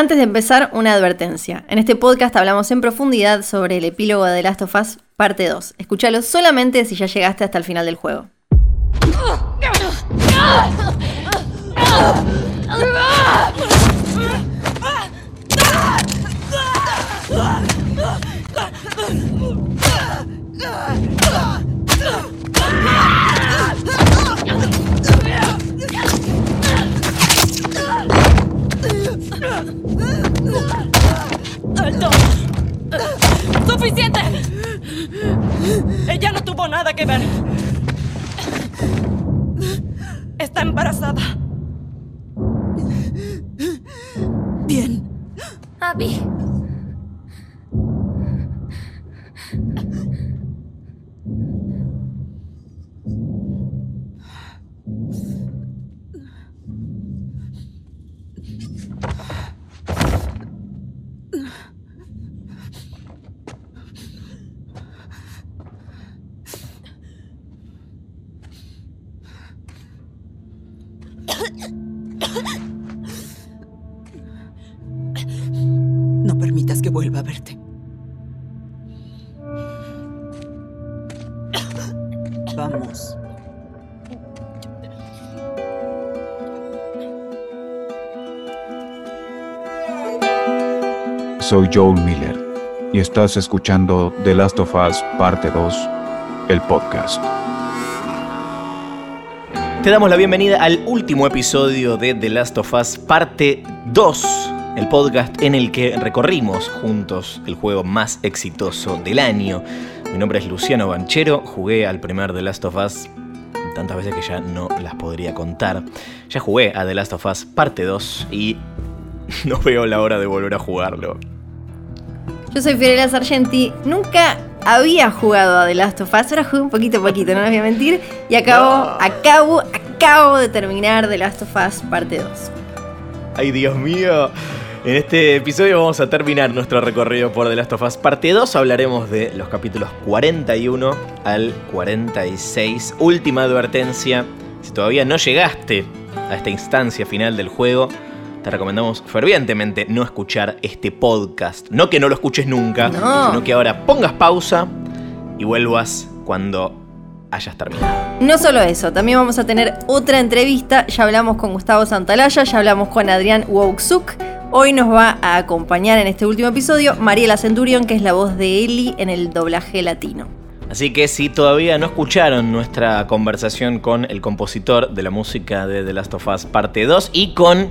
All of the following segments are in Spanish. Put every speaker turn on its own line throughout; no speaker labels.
Antes de empezar, una advertencia. En este podcast hablamos en profundidad sobre el epílogo de The Last of Us, parte 2. Escúchalo solamente si ya llegaste hasta el final del juego.
¡Alto! ¡Suficiente! Ella no tuvo nada que ver. Está embarazada.
Bien.
Abby.
Soy Joel Miller y estás escuchando The Last of Us Parte 2, el podcast.
Te damos la bienvenida al último episodio de The Last of Us Parte 2, el podcast en el que recorrimos juntos el juego más exitoso del año. Mi nombre es Luciano Banchero, jugué al primer The Last of Us tantas veces que ya no las podría contar. Ya jugué a The Last of Us Parte 2 y no veo la hora de volver a jugarlo.
Yo soy Fiorella Sargenti. Nunca había jugado a The Last of Us. Ahora jugué un poquito a poquito, no les voy a mentir. Y acabo, acabo, acabo de terminar The Last of Us parte 2.
Ay, Dios mío. En este episodio vamos a terminar nuestro recorrido por The Last of Us Parte 2. Hablaremos de los capítulos 41 al 46. Última advertencia. Si todavía no llegaste a esta instancia final del juego, te recomendamos fervientemente no escuchar este podcast. No que no lo escuches nunca,
No.
sino que ahora pongas pausa y vuelvas cuando hayas terminado.
No solo eso, también vamos a tener otra entrevista. Ya hablamos con Gustavo Santalaya, ya hablamos con Adrián Wauksuk. Hoy nos va a acompañar en este último episodio Mariela Centurión, que es la voz de Ellie en el doblaje latino.
Así que si todavía no escucharon nuestra conversación con el compositor de la música de The Last of Us Parte 2 y con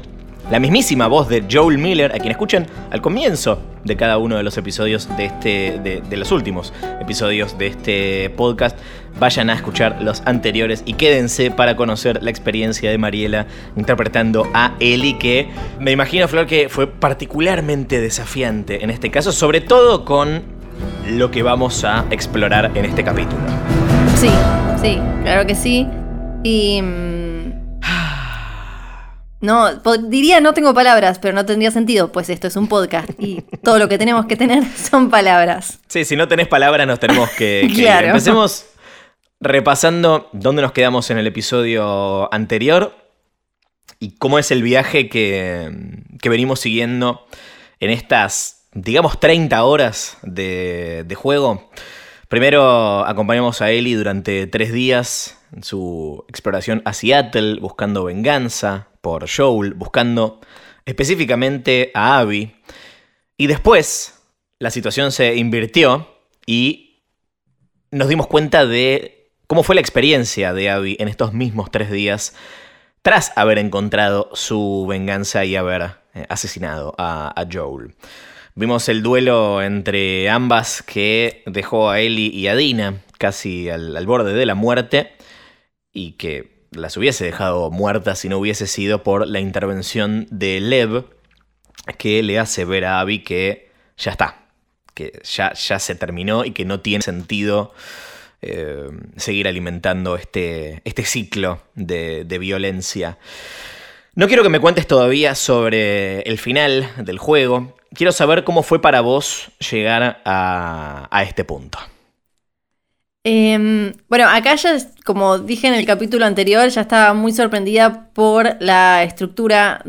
la mismísima voz de Joel Miller, a quien escuchen al comienzo de cada uno de los episodios de este. de, de los últimos episodios de este podcast, vayan a escuchar los anteriores y quédense para conocer la experiencia de Mariela interpretando a Ellie, que me imagino, Flor, que fue particularmente desafiante en este caso, sobre todo con lo que vamos a explorar en este capítulo.
Sí, sí, claro que sí. Y. No, diría no tengo palabras, pero no tendría sentido, pues esto es un podcast y todo lo que tenemos que tener son palabras.
Sí, si no tenés palabras nos tenemos que, que ir.
Claro.
Empecemos repasando dónde nos quedamos en el episodio anterior y cómo es el viaje que, que venimos siguiendo en estas, digamos, 30 horas de, de juego. Primero acompañamos a Ellie durante tres días en su exploración a Seattle, buscando venganza por Joel, buscando específicamente a Abby. Y después la situación se invirtió y nos dimos cuenta de cómo fue la experiencia de Abby en estos mismos tres días tras haber encontrado su venganza y haber eh, asesinado a, Joel. Vimos el duelo entre ambas que dejó a Ellie y a Dina casi al borde de la muerte y que las hubiese dejado muertas si no hubiese sido por la intervención de Lev que le hace ver a Abby que ya está, que ya, ya se terminó y que no tiene sentido eh, seguir alimentando este, este ciclo de, de violencia. No quiero que me cuentes todavía sobre el final del juego. Quiero saber cómo fue para vos llegar a, a este punto.
Em, bueno, acá ya, como dije en el capítulo anterior, ya estaba muy sorprendida por la estructura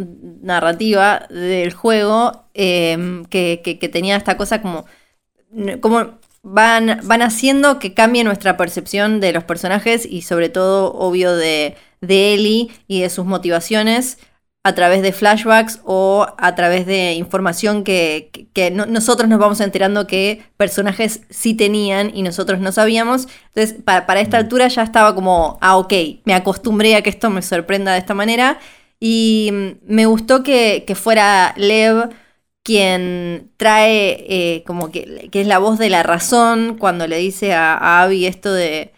narrativa del juego, em, que, que- que tenía esta cosa como, como van, van haciendo que cambie nuestra percepción de los personajes y sobre todo, obvio, de, de Ellie y de sus motivaciones a través de flashbacks o a través de información que, que- que no- nosotros nos vamos enterando que personajes sí tenían y nosotros no sabíamos. Entonces, pa- para, esta altura ya estaba como, ah, ok, me acostumbré a que esto me sorprenda de esta manera. Y mm, me gustó que, que fuera Lev quien trae eh, como que, que es la voz de la razón cuando le dice a, a Abby esto de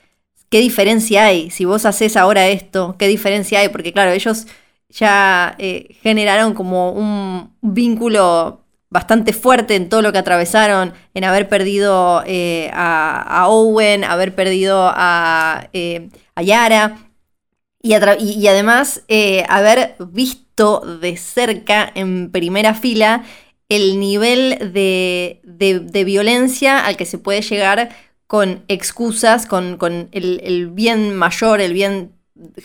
qué diferencia hay si vos haces ahora esto, qué diferencia hay, porque claro, ellos ya eh, generaron como un vínculo bastante fuerte en todo lo que atravesaron, en haber perdido eh, a, Owen, haber perdido a, eh, a Yara. Y, además eh, haber visto de cerca, en primera fila, el nivel de, de- violencia al que se puede llegar con excusas, con, el bien mayor, el bien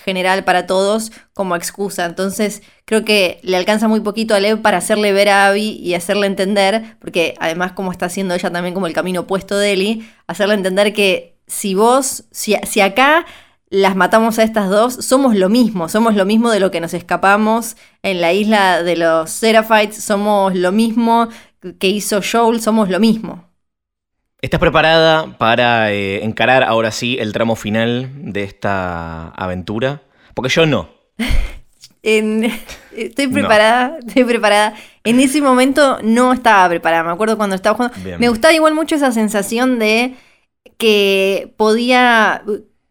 general para todos como excusa. Entonces creo que le alcanza muy poquito a Lev para hacerle ver a Abby y hacerle entender, porque además como está haciendo ella también como el camino opuesto de Ellie, hacerle entender que si vos, si, si acá las matamos a estas dos, somos lo mismo, somos lo mismo de lo que nos escapamos en la isla de los Seraphites, somos lo mismo que hizo Joel, somos lo mismo.
¿Estás preparada para eh, encarar ahora sí el tramo final de esta aventura? Porque yo no.
En- estoy
No.
preparada, estoy preparada. En ese momento no estaba preparada. Me acuerdo cuando estaba jugando.
Bien.
Me gustaba igual mucho esa sensación de que podía.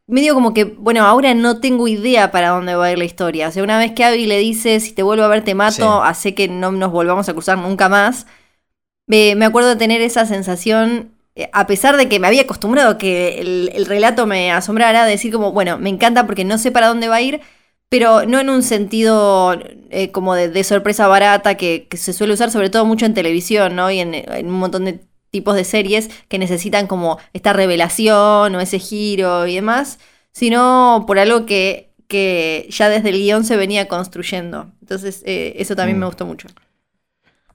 Medio como que, bueno, ahora no tengo idea para dónde va a ir la historia. O sea, una vez que Abby le dice, si te vuelvo a ver te mato,
Sí.
hace que no nos volvamos a cruzar nunca más. Me, me acuerdo de tener esa sensación, a pesar de que me había acostumbrado a que el, el relato me asombrara, de decir como, bueno, me encanta porque no sé para dónde va a ir, pero no en un sentido eh, como de, de sorpresa barata que, que se suele usar sobre todo mucho en televisión, ¿no? Y en, en un montón de tipos de series que necesitan como esta revelación o ese giro y demás, sino por algo que, que ya desde el guion se venía construyendo. Entonces, eh, eso también
Mm.
me gustó mucho.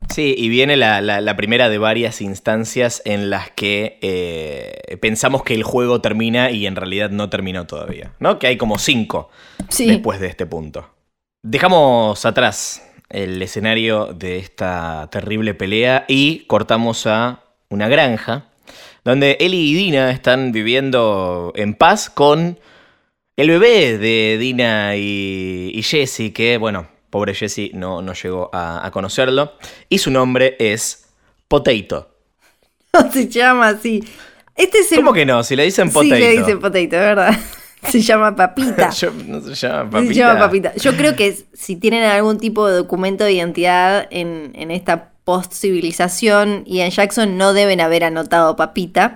Sí, y viene la, la- la primera de varias instancias en las que eh, pensamos que el juego termina y en realidad no terminó todavía, ¿no? Que hay como cinco
Sí.
después de este punto. Dejamos atrás el escenario de esta terrible pelea y cortamos a una granja donde Ellie y Dina están viviendo en paz con el bebé de Dina y, y Jesse, que bueno, pobre Jesse no, no llegó a, a conocerlo, y su nombre es Potato.
se llama así. Este es el...
¿Cómo que no? Si le dicen Potato.
Sí, le dicen potato, es verdad. Se llama papita.
Yo- no se llama
Se
papita.
llama papita. Yo creo que si tienen algún tipo de documento de identidad en, en esta post-civilización y en Jackson no deben haber anotado papita,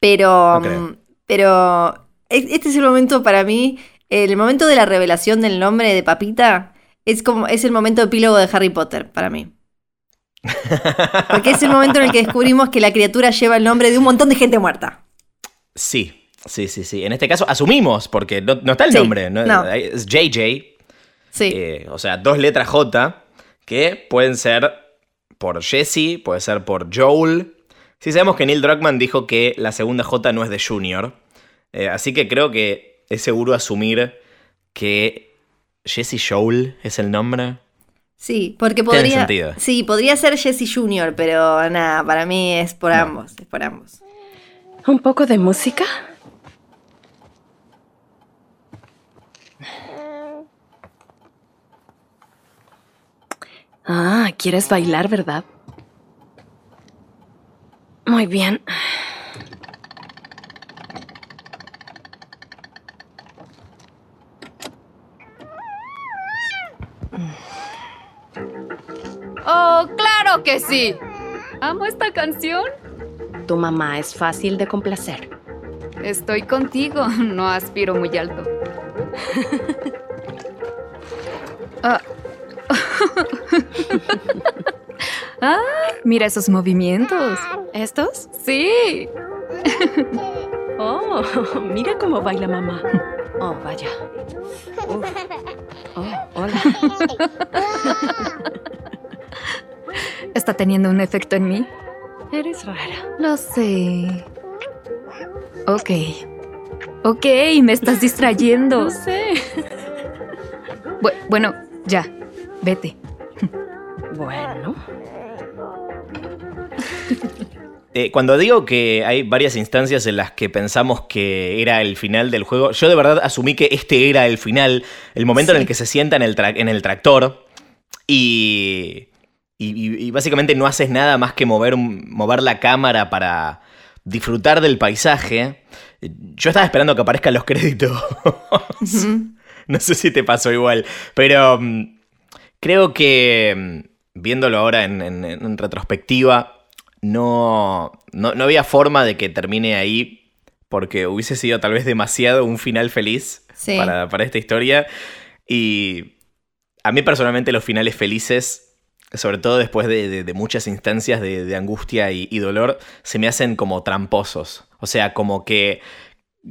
pero,
No
mm, pero es- este es el momento para mí, el momento de la revelación del nombre de papita es como es el momento epílogo de Harry Potter para mí. Porque es el momento en el que descubrimos que la criatura lleva el nombre de un montón de gente muerta.
Sí, sí, sí, sí. En este caso asumimos, porque no, no está el
Sí,
nombre. no-
no.
Es JJ,
Sí.
eh, o sea, dos letras J, que pueden ser por Jesse, puede ser por Joel. Sí sabemos que Neil Druckmann dijo que la segunda J no es de Junior, eh, así que creo que es seguro asumir que Jesse Joel es el nombre.
Sí, porque
Tiene
podría.
sentido.
Sí, podría ser Jesse Jr., pero nada, para mí es por
No.
ambos, es por ambos.
¿Un poco de música? Ah, ¿quieres bailar, verdad? Muy bien.
Oh, claro que sí. Amo esta canción.
Tu mamá es fácil de complacer.
Estoy contigo. No aspiro muy alto. Ah. Ah, mira esos movimientos.
¿Estos?
Sí.
Oh, mira cómo baila mamá. Oh, vaya. Uf. Oh, hola.
¿Está teniendo un efecto en mí?
Eres rara.
Lo sé. Ok. Ok, me estás distrayendo.
No sé.
Bu- bueno, ya. Vete.
Bueno.
Eh, cuando digo que hay varias instancias en las que pensamos que era el final del juego, yo de verdad asumí que este era el final, el momento en el que se sienta en el, tra- en el tractor y, y- y- y básicamente no haces nada más que mover, mover la cámara para disfrutar del paisaje. Yo estaba esperando que aparezcan los créditos. no sé si te pasó igual, pero mm, creo que mm, viéndolo ahora en, en- en retrospectiva, no, no, no había forma de que termine ahí porque hubiese sido tal vez demasiado un final feliz
Sí.
para, para esta historia. Y a mí personalmente los finales felices, sobre todo después de, de- muchas instancias de, angustia y, dolor, se me hacen como tramposos. O sea, como que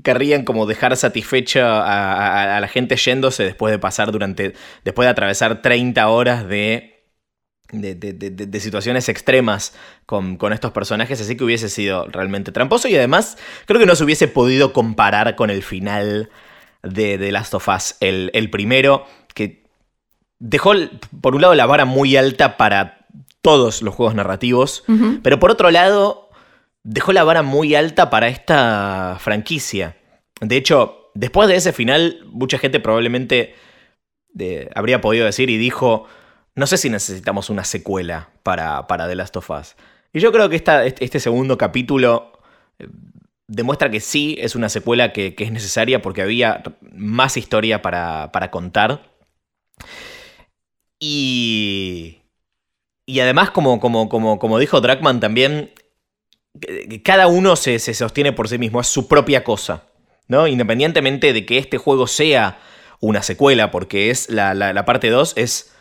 querrían como dejar satisfecha a, a- la gente yéndose después de pasar durante, después de atravesar 30 horas de, de, de- de- de- de situaciones extremas con, con estos personajes, así que hubiese sido realmente tramposo y además creo que no se hubiese podido comparar con el final de The Last of Us, el, el primero, que dejó, por un lado, la vara muy alta para todos los juegos narrativos, pero por otro lado, dejó la vara muy alta para esta franquicia. De hecho, después de ese final, mucha gente probablemente eh, habría podido decir y dijo, no sé si necesitamos una secuela para, para The Last of Us. Y yo creo que esta- este este segundo capítulo eh, demuestra que sí es una secuela que, que es necesaria porque había más historia para, para contar. Y, y además, como, como, como, como dijo Dragman también, que cada uno se, se sostiene por sí mismo, es su propia cosa. ¿no? Independientemente de que este juego sea una secuela, porque es la, la- parte 2, es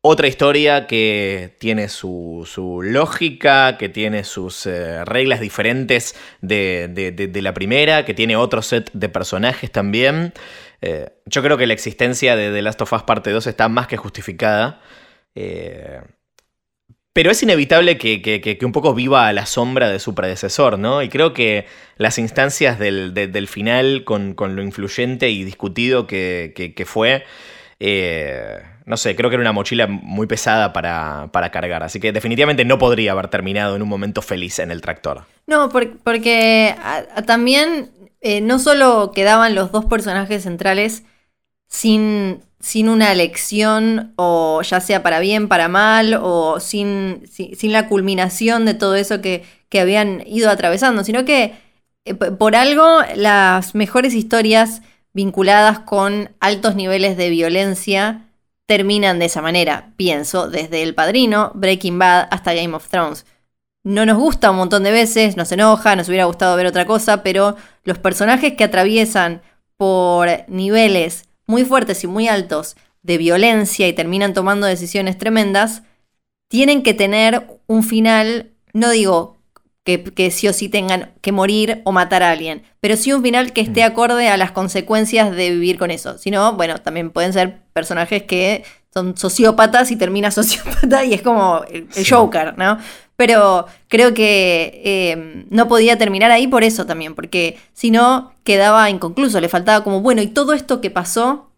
otra historia que tiene su, su lógica, que tiene sus eh, reglas diferentes de- de la primera, que tiene otro set de personajes también. Eh, yo creo que la existencia de The Last of Us parte 2 está más que justificada. Eh, pero es inevitable que, que- un poco viva a la sombra de su predecesor, ¿no? Y creo que las instancias del, de- del final, con, con lo influyente y discutido que, que- fue, eh, no sé, creo que era una mochila muy pesada para, para cargar. Así que definitivamente no podría haber terminado en un momento feliz en el tractor.
No, por- porque también eh, no solo quedaban los dos personajes centrales sin, sin una elección, o ya sea para bien, para mal, o sin, si- sin, la culminación de todo eso que, que habían ido atravesando, sino que eh, por algo las mejores historias vinculadas con altos niveles de violencia terminan de esa manera. Pienso desde El Padrino, Breaking Bad hasta Game of Thrones. No nos gusta un montón de veces, nos enoja, nos hubiera gustado ver otra cosa, pero los personajes que atraviesan por niveles muy fuertes y muy altos de violencia y terminan tomando decisiones tremendas, tienen que tener un final, no digo que, que sí o sí tengan que morir o matar a alguien, pero sí un final que esté acorde a las consecuencias de vivir con eso. Si no, bueno, también pueden ser personajes que son sociópatas y termina sociópata y es como el, el Joker, ¿no? Pero creo que eh, no podía terminar ahí por eso también, porque si no quedaba inconcluso, le faltaba como, bueno, ¿y todo esto que pasó?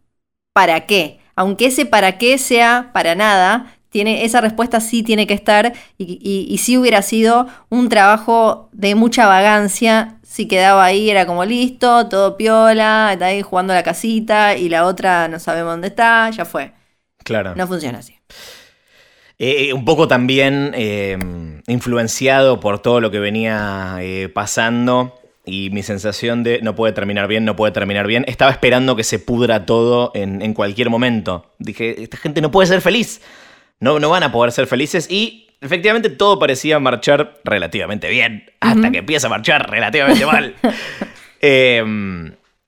¿Para qué? Aunque ese para qué sea para nada, tiene, esa respuesta sí tiene que estar y, y, y sí hubiera sido un trabajo de mucha vagancia si quedaba ahí, era como listo, todo piola, está ahí jugando a la casita y la otra no sabemos dónde está, ya fue.
Claro.
No funciona así.
Eh, un poco también eh, influenciado por todo lo que venía eh, pasando y mi sensación de no puede terminar bien, no puede terminar bien. Estaba esperando que se pudra todo en, en cualquier momento. Dije, esta gente no puede ser feliz. No, no van a poder ser felices y efectivamente todo parecía marchar relativamente bien hasta que empieza a marchar relativamente mal. Eh,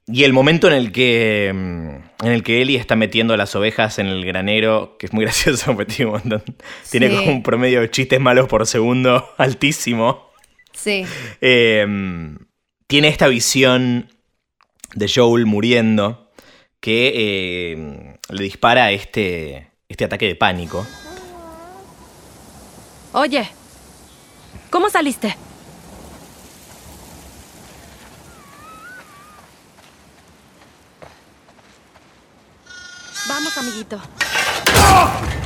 y el momento en el que en el que Ellie está metiendo las ovejas en el granero, que es muy gracioso, tiene, un montón- tiene
Sí.
como un promedio de chistes malos por segundo altísimo.
Sí.
Eh, tiene esta visión de Joel muriendo que eh, le dispara este, este ataque de pánico.
Oye, ¿cómo saliste? Vamos, amiguito. Vamos,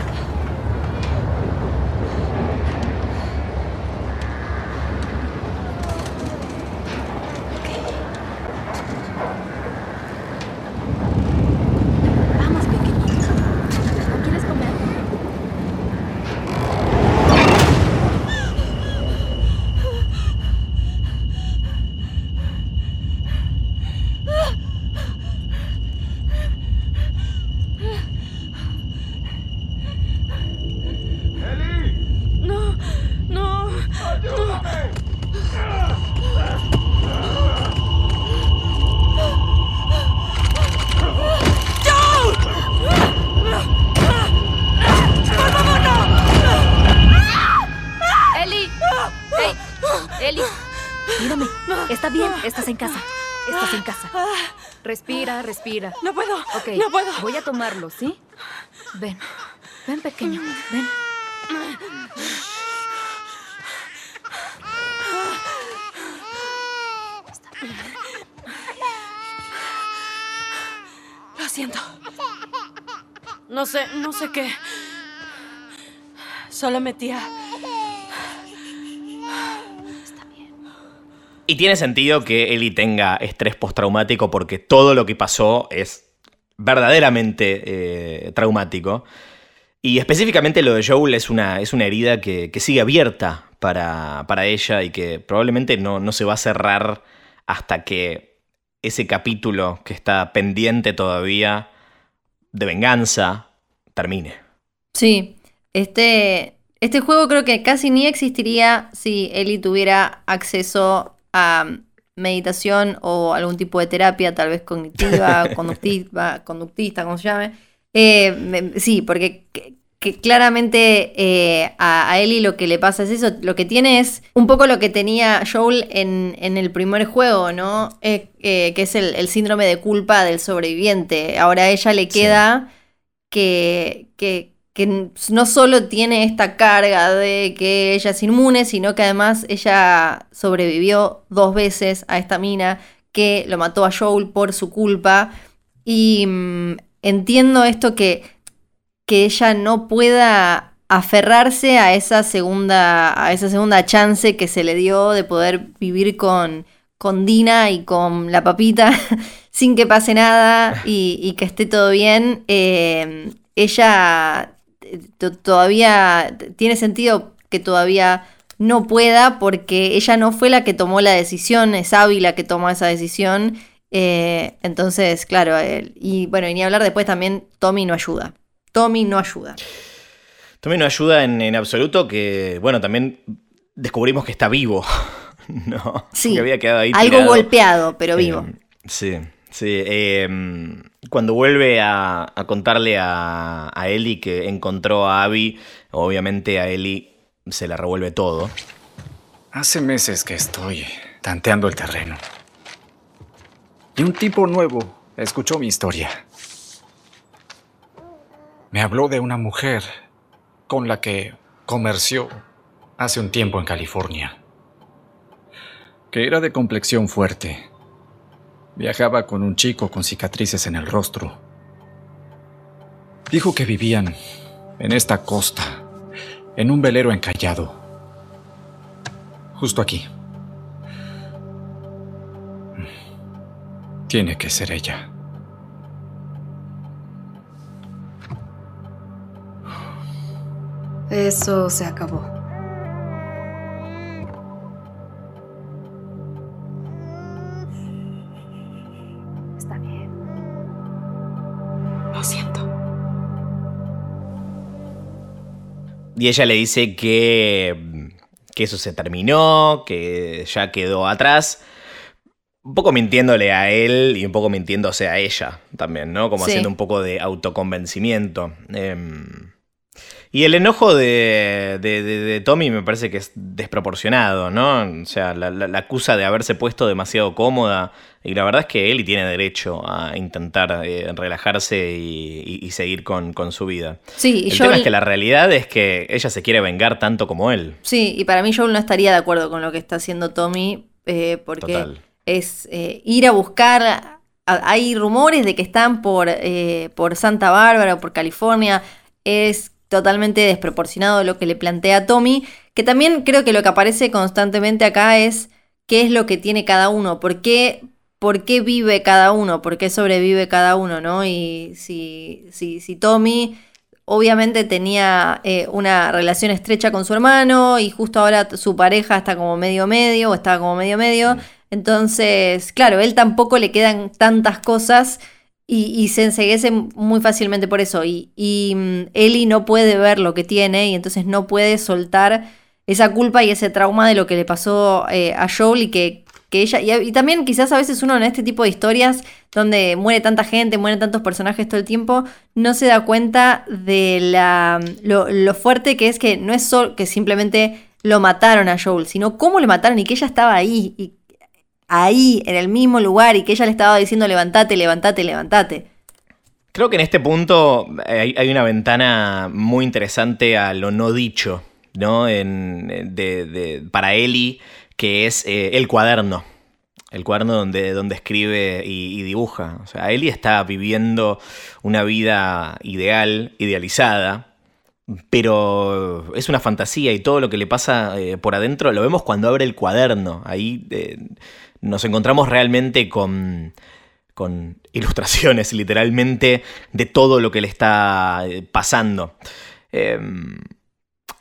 Respira, respira.
No puedo.
Ok.
No puedo.
Voy a tomarlo, ¿sí? Ven. Ven, pequeño. Ven.
Lo siento. No sé, no sé qué. Solo metía.
Y tiene sentido que Ellie tenga estrés postraumático porque todo lo que pasó es verdaderamente eh, traumático. Y específicamente lo de Joel es una, es una herida que, que sigue abierta para, para ella y que probablemente no, no se va a cerrar hasta que ese capítulo que está pendiente todavía de venganza termine.
Sí, este, este juego creo que casi ni existiría si Eli tuviera acceso a meditación o algún tipo de terapia, tal vez cognitiva, conductiva, conductista, como se llame. Eh, me- sí, porque que- que claramente eh, a, a Ellie lo que le pasa es eso, lo que tiene es un poco lo que tenía Joel en, en el primer juego, ¿no? Eh, que es el, el síndrome de culpa del sobreviviente. Ahora a ella le queda que, que, que no solo tiene esta carga de que ella es inmune, sino que además ella sobrevivió dos veces a esta mina que lo mató a Joel por su culpa. Y mm, entiendo esto que, que ella no pueda aferrarse a esa segunda, a esa segunda chance que se le dio de poder vivir con, con Dina y con la papita sin que pase nada y, que esté todo bien. Eh, ella todavía tiene sentido que todavía no pueda porque ella no fue la que tomó la decisión, es Abby la que tomó esa decisión. Eh, entonces, claro, él- y bueno, y ni hablar después también, Tommy no ayuda. Tommy no ayuda.
Tommy no ayuda en, en absoluto, que bueno, también descubrimos que está vivo. no,
Sí,
que había quedado ahí
algo
tirado.
golpeado, pero vivo.
Eh, sí, sí. eh, cuando vuelve a, contarle a, a Ellie que encontró a Abby, obviamente a Ellie se la revuelve todo.
Hace meses que estoy tanteando el terreno. Y un tipo nuevo escuchó mi historia. Me habló de una mujer con la que comerció hace un tiempo en California. Que era de complexión fuerte. Viajaba con un chico con cicatrices en el rostro. Dijo que vivían en esta costa, en un velero encallado. Justo aquí. Tiene que ser ella.
Eso se acabó.
Y ella le dice que, que eso se terminó, que ya quedó atrás. Un poco mintiéndole a él y un poco mintiéndose a ella también, ¿no? Como
Sí.
haciendo un poco de autoconvencimiento. Em, Y el enojo de, de- de- de Tommy me parece que es desproporcionado, ¿no? O sea, la, la- la acusa de haberse puesto demasiado cómoda. Y la verdad es que Ellie tiene derecho a intentar eh, relajarse y, y- y seguir con, con su vida.
Sí, y
el
Joel-
tema es que la realidad es que ella se quiere vengar tanto como él.
Sí, y para mí Joel no estaría de acuerdo con lo que está haciendo Tommy, eh, porque
Total.
es eh, ir a buscar. a- hay rumores de que están por, eh, por Santa Bárbara o por California. Es totalmente desproporcionado lo que le plantea Tommy. Que también creo que lo que aparece constantemente acá es qué es lo que tiene cada uno, por qué, por qué vive cada uno, por qué sobrevive cada uno, ¿no? Y si, si, si Tommy obviamente tenía eh, una relación estrecha con su hermano y justo ahora su pareja está como medio medio o estaba como medio medio. Entonces, claro, él tampoco le quedan tantas cosas y, y se enseguece muy fácilmente por eso. Y, y mm, Ellie no puede ver lo que tiene y entonces no puede soltar esa culpa y ese trauma de lo que le pasó eh, a Joel y que, que ella... Y, también quizás a veces uno en este tipo de historias donde muere tanta gente, mueren tantos personajes todo el tiempo, no se da cuenta de la, lo, lo fuerte que es que no es solo que simplemente lo mataron a Joel, sino cómo le mataron y que ella estaba ahí, ahí, en el mismo lugar, y que ella le estaba diciendo levantate, levantate, levantate.
Creo que en este punto hay, hay una ventana muy interesante a lo no dicho, ¿no? En, de, para Eli, que es eh, el cuaderno. El cuaderno donde, escribe y, dibuja. O sea, Eli está viviendo una vida ideal, idealizada, pero es una fantasía y todo lo que le pasa eh, por adentro lo vemos cuando abre el cuaderno. Ahí eh, nos encontramos realmente con, con ilustraciones, literalmente, de todo lo que le está eh, pasando. Eh,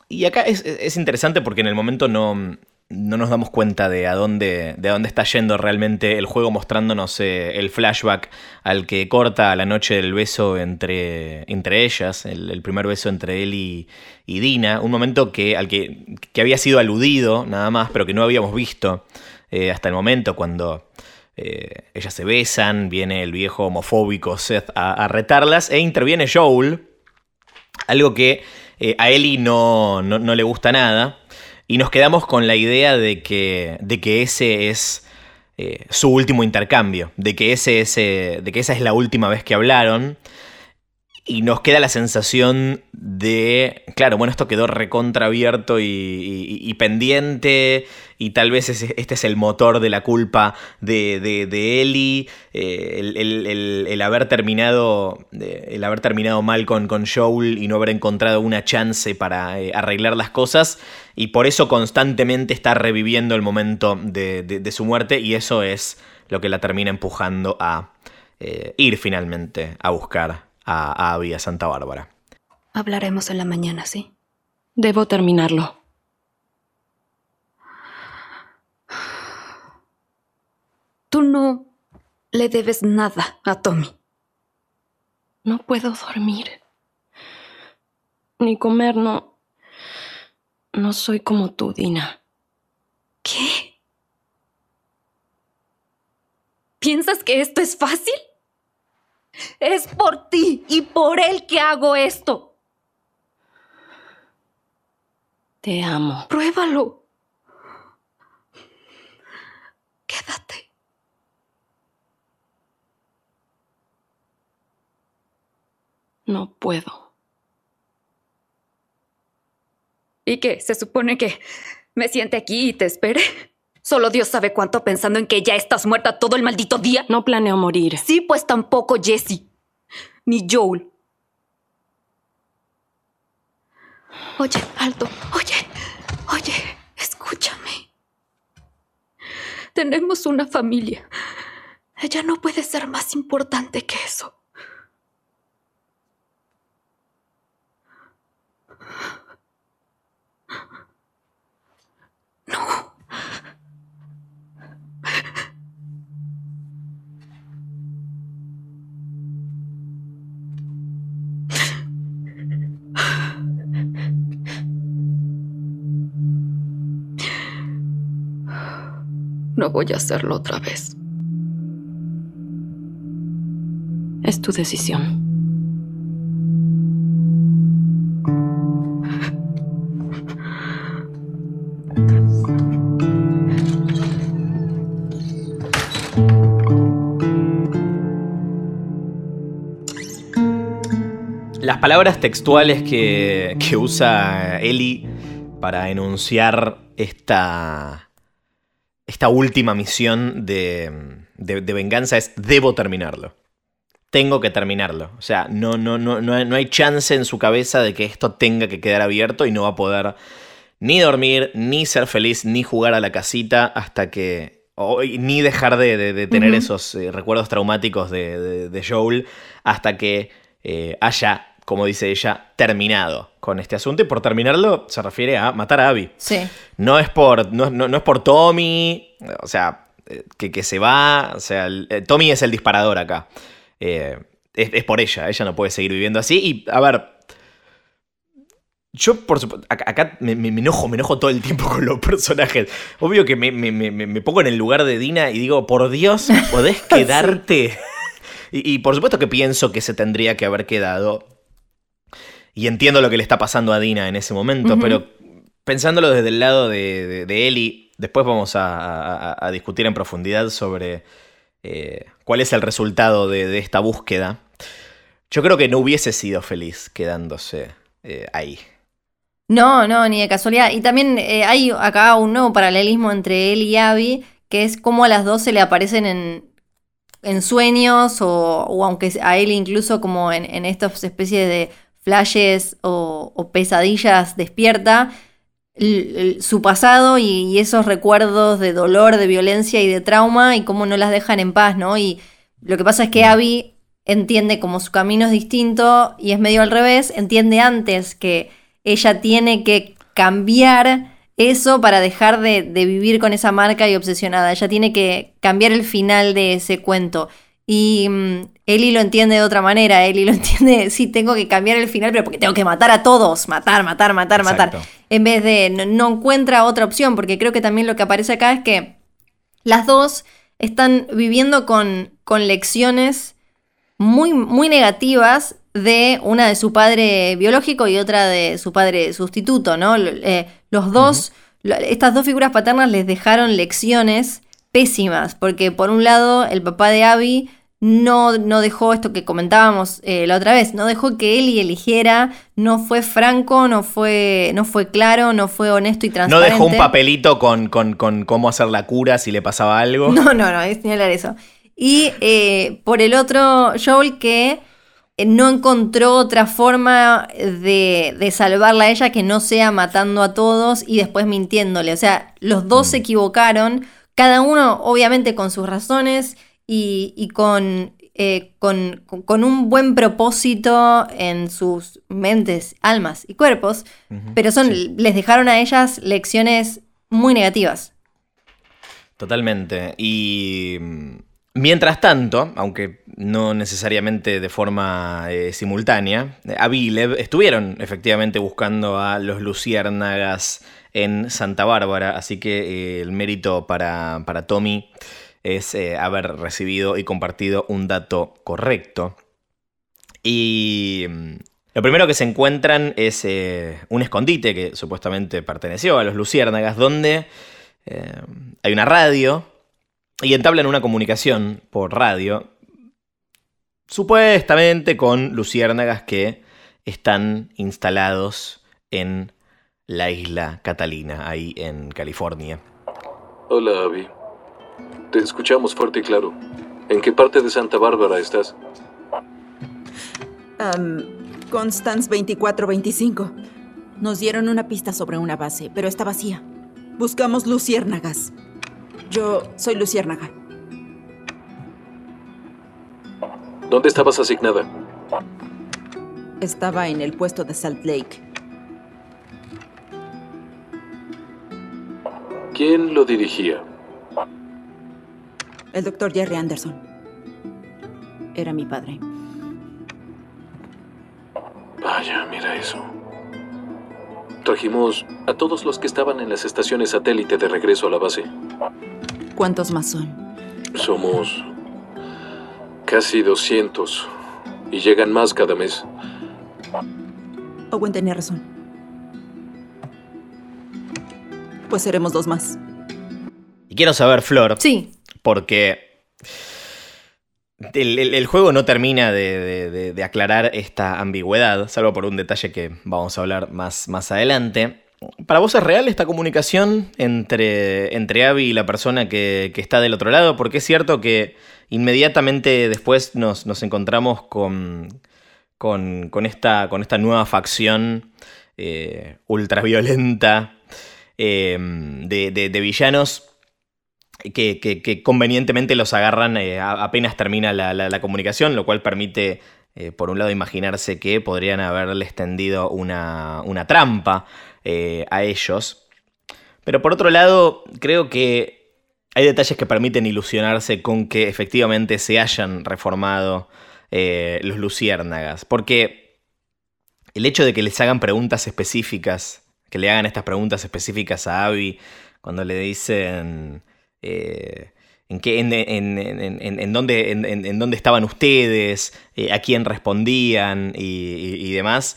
y acá es, es interesante porque en el momento no, no nos damos cuenta de a dónde, de a dónde está yendo realmente el juego mostrándonos eh, el flashback al que corta la noche del beso entre, entre ellas, el, el primer beso entre él y, y Dina, un momento que, al que, que había sido aludido nada más, pero que no habíamos visto eh, hasta el momento cuando eh, ellas se besan, viene el viejo homofóbico Seth a, retarlas e interviene Joel, algo que eh, a Ellie no, no, no le gusta nada. Y nos quedamos con la idea de que, de que ese es su último intercambio, de que, ese es, eh, de que esa es la última vez que hablaron. Y nos queda la sensación de, claro, bueno, esto quedó recontraabierto y, y- pendiente, y tal vez este es el motor de la culpa de, de, de Ellie, eh, el, el- el- haber terminado, el haber terminado mal con, con Joel y no haber encontrado una chance para eh, arreglar las cosas, y por eso constantemente está reviviendo el momento de, de- de su muerte, y eso es lo que la termina empujando a eh, ir finalmente a buscar a, Abby a Santa Bárbara.
Hablaremos en la mañana, ¿sí?
Debo terminarlo.
Tú no le debes nada a Tommy.
No puedo dormir. Ni comer, no. No soy como tú, Dina.
¿Qué? ¿Piensas que esto es fácil? Es por ti y por él que hago esto.
Te amo.
Pruébalo. Quédate.
No puedo.
¿Y qué? ¿Se supone que me siente aquí y te espere? Solo Dios sabe cuánto pensando en que ya estás muerta todo el maldito día.
No planeo morir.
Sí, pues tampoco Jesse. Ni Joel. Oye, alto. Oye, oye, escúchame. Tenemos una familia. Ella no puede ser más importante que eso. No voy a hacerlo otra vez.
Es tu decisión.
Las palabras textuales que, que usa Eli para enunciar esta esta última misión de, de, de venganza es debo terminarlo. Tengo que terminarlo. O sea, no, no, no, no, hay, no hay chance en su cabeza de que esto tenga que quedar abierto y no va a poder ni dormir, ni ser feliz, ni jugar a la casita hasta que... o- ni dejar de, de- de tener esos eh, recuerdos traumáticos de, de- de Joel hasta que eh, haya, como dice ella, terminado con este asunto. Y por terminarlo se refiere a matar a Abby.
Sí.
No es por, no, no- no es por Tommy, o sea, eh, que, que se va, o sea, el- eh, Tommy es el disparador acá. Eh, es, es por ella, ella no puede seguir viviendo así. Y, a ver, yo, por supuesto, acá, me, me- me enojo, me enojo todo el tiempo con los personajes. Obvio que me, me- me- me- me pongo en el lugar de Dina y digo, por Dios, podés quedarte. y, y por supuesto que pienso que se tendría que haber quedado. Y entiendo lo que le está pasando a Dina en ese momento, pero pensándolo desde el lado de, de, de Ellie, después vamos a, a- a discutir en profundidad sobre eh, cuál es el resultado de, de esta búsqueda. Yo creo que no hubiese sido feliz quedándose eh, ahí.
No, no, ni de casualidad. Y también eh, hay acá un nuevo paralelismo entre él y Abby, que es cómo a las dos se le aparecen en, en sueños, o, o aunque a él incluso como en, en estas especies de flashes o, pesadillas despierta, su pasado y, y esos recuerdos de dolor, de violencia y de trauma, y cómo no las dejan en paz, ¿no? Y lo que pasa es que Abby entiende como su camino es distinto y es medio al revés, entiende antes que ella tiene que cambiar eso para dejar de, de vivir con esa marca y obsesionada. Ella tiene que cambiar el final de ese cuento. Y mm, Eli lo entiende de otra manera. Eli lo entiende, sí, tengo que cambiar el final, pero porque tengo que matar a todos. Matar, matar, matar, matar. En vez de, no, no encuentra otra opción, porque creo que también lo que aparece acá es que las dos están viviendo con, con lecciones muy, muy negativas de una de su padre biológico y otra de su padre sustituto, ¿no? Eh, los dos, estas dos figuras paternas les dejaron lecciones pésimas, porque por un lado el papá de Abby no, no dejó esto que comentábamos eh, la otra vez, no dejó que Ellie eligiera, no fue franco, no fue, no fue claro, no fue honesto y
No
transparente.
dejó un papelito con, con- con cómo hacer la cura si le pasaba algo.
No, no, no, es ni hablar eso. Y eh, por el otro, Joel, que eh, no encontró otra forma de, de salvarla a ella que no sea matando a todos y después mintiéndole. O sea, los dos se equivocaron, cada uno obviamente con sus razones y, y con, eh, con, con- con un buen propósito en sus mentes, almas y cuerpos, pero son,
sí.
les dejaron a ellas lecciones muy negativas.
Totalmente. Y mm, mientras tanto, aunque no necesariamente de forma eh, simultánea, eh, Abby y Lev estuvieron efectivamente buscando a los luciérnagas en Santa Bárbara, así que eh, el mérito para, para Tommy es eh, haber recibido y compartido un dato correcto. Y mm, lo primero que se encuentran es eh, un escondite que supuestamente perteneció a los luciérnagas, donde eh, hay una radio y entablan una comunicación por radio, supuestamente con luciérnagas que están instalados en la isla Catalina, ahí en California.
Hola, Abby. Te escuchamos fuerte y claro. ¿En qué parte de Santa Bárbara estás?
Am, Constance 2425. Nos dieron una pista sobre una base, pero está vacía. Buscamos luciérnagas. Yo soy luciérnaga.
¿Dónde estabas asignada?
Estaba en el puesto de Salt Lake.
¿Quién lo dirigía?
El doctor Jerry Anderson. Era mi padre.
Vaya, mira eso. Trajimos a todos los que estaban en las estaciones satélite de regreso a la base.
¿Cuántos más son?
Somos casi 200 y llegan más cada mes.
Owen tenía razón. Pues seremos dos más.
Y quiero saber, Flor,
Sí,
porque el, juego no termina de, aclarar esta ambigüedad, salvo por un detalle que vamos a hablar más, más adelante. ¿Para vos es real esta comunicación entre, entre Abby y la persona que, está del otro lado? Porque es cierto que inmediatamente después nos, nos encontramos con, con, esta, con esta nueva facción eh, ultraviolenta eh, de villanos que, convenientemente los agarran eh, apenas termina la, comunicación, lo cual permite, eh, por un lado, imaginarse que podrían haberles tendido una, trampa eh, a ellos. Pero por otro lado, creo que hay detalles que permiten ilusionarse con que efectivamente se hayan reformado los luciérnagas. Porque el hecho de que les hagan preguntas específicas, que le hagan estas preguntas específicas a Abby, cuando le dicen eh, en, qué, en, en- en- dónde, en, dónde estaban ustedes, eh, a quién respondían y, y- demás,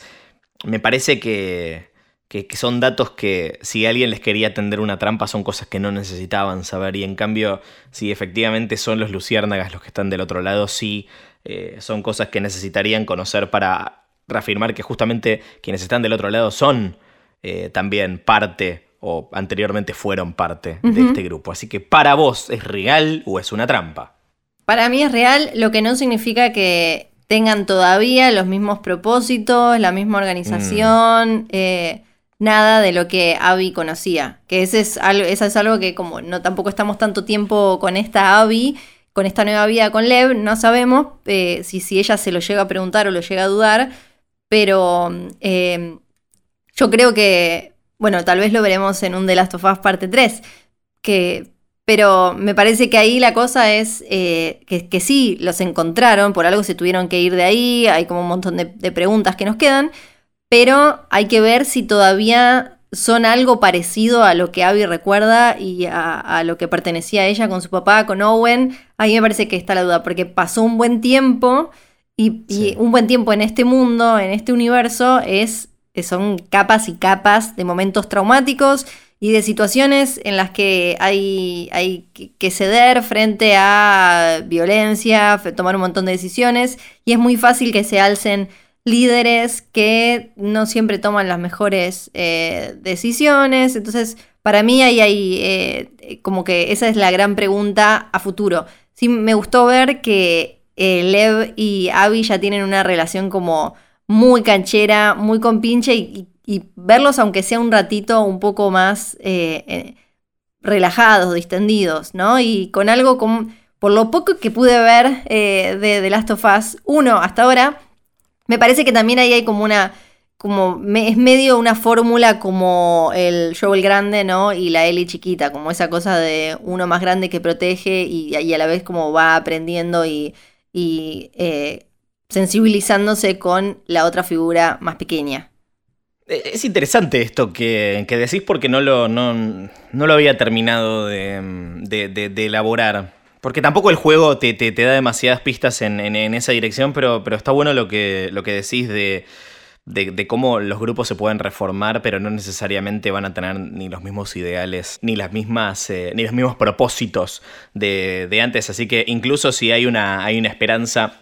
me parece que, que- son datos que si alguien les quería tender una trampa son cosas que no necesitaban saber. Y en cambio si efectivamente son los luciérnagas los que están del otro lado, sí eh, son cosas que necesitarían conocer para reafirmar que justamente quienes están del otro lado son también parte o anteriormente fueron parte de este grupo. Así que para vos, ¿es real o es una trampa?
Para mí es real, lo que no significa que tengan todavía los mismos propósitos, la misma organización, eh, nada de lo que Abby conocía. Que ese es algo, eso es algo que como no tampoco estamos tanto tiempo con esta Abby, con esta nueva vida con Lev, no sabemos eh, si, si ella se lo llega a preguntar o lo llega a dudar, pero eh, yo creo que, bueno, tal vez lo veremos en un The Last of Us parte 3, que, pero me parece que ahí la cosa es eh, que, que sí, los encontraron, por algo se tuvieron que ir de ahí, hay como un montón de, de preguntas que nos quedan, pero hay que ver si todavía son algo parecido a lo que Abby recuerda y a, a lo que pertenecía a ella con su papá, con Owen. Ahí me parece que está la duda, porque pasó un buen tiempo y, y un buen tiempo en este mundo, en este universo, es, son capas y capas de momentos traumáticos y de situaciones en las que hay, hay que- ceder frente a violencia, tomar un montón de decisiones y es muy fácil que se alcen líderes que no siempre toman las mejores eh, decisiones. Entonces, para mí ahí hay eh, como que esa es la gran pregunta a futuro. Sí, me gustó ver que eh, Lev y Abby ya tienen una relación como muy canchera, muy compinche y, y- verlos, aunque sea un ratito, un poco más eh, eh, relajados, distendidos, ¿no? Y con algo como, por lo poco que pude ver eh, de The Last of Us 1 hasta ahora, me parece que también ahí hay como una, como es medio una fórmula como el Joel grande, ¿no? Y la Ellie chiquita, como esa cosa de uno más grande que protege y, y a la vez como va aprendiendo y, sensibilizándose con la otra figura más pequeña.
Eh, Es interesante esto que, que decís porque no lo, no, no lo había terminado de, de- elaborar. Porque tampoco el juego te, te- te da demasiadas pistas en, en- esa dirección, pero, pero está bueno lo que, lo que decís de, de- de cómo los grupos se pueden reformar, pero no necesariamente van a tener ni los mismos ideales, ni las mismas, eh, ni los mismos propósitos de, de antes. Así que incluso si hay una, hay una esperanza,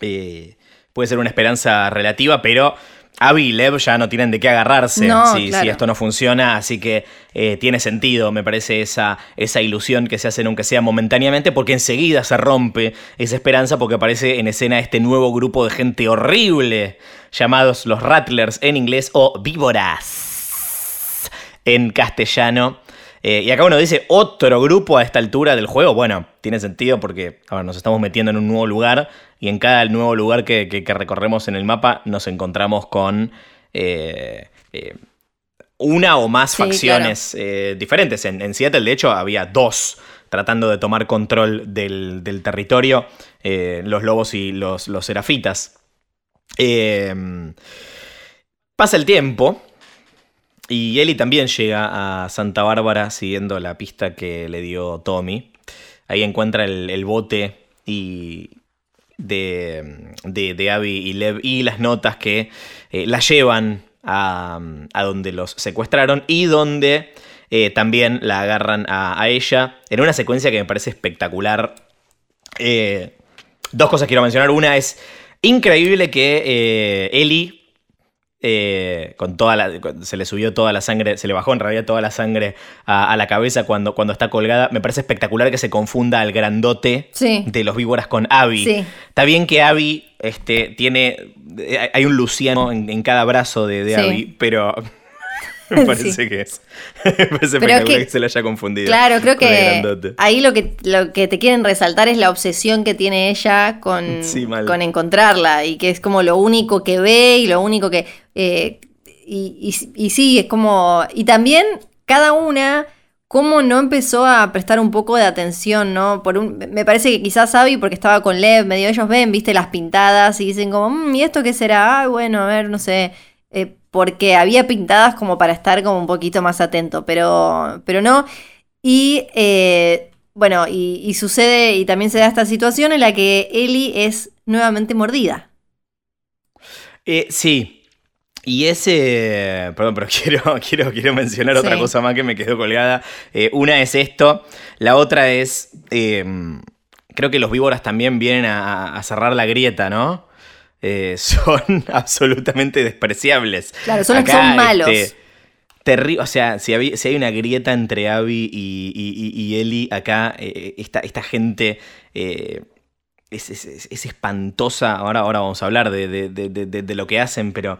eh, puede ser una esperanza relativa, pero Abby y Lev ya no tienen de qué agarrarse
No,
si,
claro.
si esto no funciona, así que eh, tiene sentido, me parece, esa, esa ilusión que se hace, aunque sea momentáneamente, porque enseguida se rompe esa esperanza porque aparece en escena este nuevo grupo de gente horrible, llamados los Rattlers en inglés o víboras en castellano. Eh, y acá uno dice otro grupo a esta altura del juego. Bueno, tiene sentido porque a ver, nos estamos metiendo en un nuevo lugar y en cada nuevo lugar que, que- que recorremos en el mapa nos encontramos con eh, eh, una o más
Sí,
facciones diferentes. En, en Seattle, de hecho, había dos tratando de tomar control del, del territorio, los lobos y los, los serafitas. Pasa el tiempo. Y Ellie también llega a Santa Bárbara siguiendo la pista que le dio Tommy. Ahí encuentra el, bote y de, de, de Abby y Lev y las notas que eh, la llevan a, a donde los secuestraron y donde eh, también la agarran a, a ella en una secuencia que me parece espectacular. Eh, dos cosas quiero mencionar. Una es increíble que eh, Ellie, eh, con toda la, se le subió toda la sangre, se le bajó en realidad toda la sangre a, a la cabeza cuando, cuando está colgada. Me parece espectacular que se confunda al grandote
Sí.
de los víboras con Abby.
Sí.
Está bien que Abby este, tiene. eh, Hay un Luciano en, en cada brazo de, de
Sí.
Abby, pero. Me parece
Sí.
que es. Me parece
Pero que-
que, se lo haya confundido.
Claro, creo que ahí lo que, lo que te quieren resaltar es la obsesión que tiene ella con,
Sí,
con encontrarla y que es como lo único que ve y lo único que... eh, y, y- y sí, es como... Y también cada una, cómo no empezó a prestar un poco de atención, ¿no? Por un, me parece que quizás Abby, porque estaba con Lev, medio ellos ven, viste, las pintadas y dicen como, "Mm, ¿y esto qué será? Ay, bueno, a ver, no sé. Porque había pintadas como para estar como un poquito más atento, pero, pero no. Y eh, bueno, y, y sucede, y también se da esta situación en la que Ellie es nuevamente mordida.
Eh, sí. Y ese. Perdón, pero quiero, quiero, quiero mencionar otra cosa más que me quedó colgada. Eh, una es esto. La otra es. eh, creo que los víboras también vienen a, a cerrar la grieta, ¿no? Eh, son absolutamente despreciables.
Claro, son los que son malos.
Terrible, o sea, si, hay una grieta entre Abby y, y, Ellie acá, eh, esta, esta gente eh, es, es- es- es espantosa. Ahora, ahora vamos a hablar de, de- de- de- de lo que hacen, pero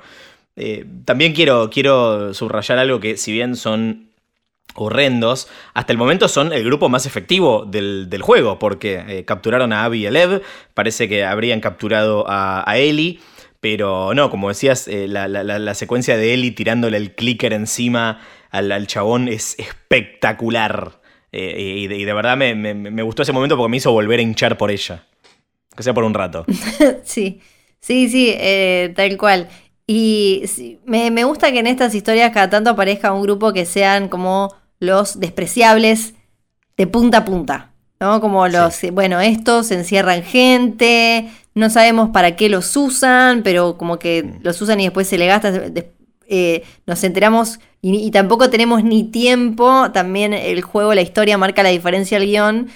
eh, también quiero, quiero subrayar algo que, si bien son horrendos, hasta el momento son el grupo más efectivo del, del juego, porque eh, capturaron a Abby y a Lev, parece que habrían capturado a, a Ellie. Pero no, como decías, eh, la, la- la- secuencia de Ellie tirándole el clicker encima al, al chabón es espectacular. Eh, y, de, y de verdad me, me- me gustó ese momento porque me hizo volver a hinchar por ella. Que sea por un rato.
sí, sí, sí, eh, tal cual. Y me, me gusta que en estas historias cada tanto aparezca un grupo que sean como los despreciables de punta a punta, ¿no? Como los, eh, bueno, estos encierran gente, no sabemos para qué los usan, pero como que los usan y después se le gasta. eh, nos enteramos y, y tampoco tenemos ni tiempo. También el juego, la historia marca la diferencia al guion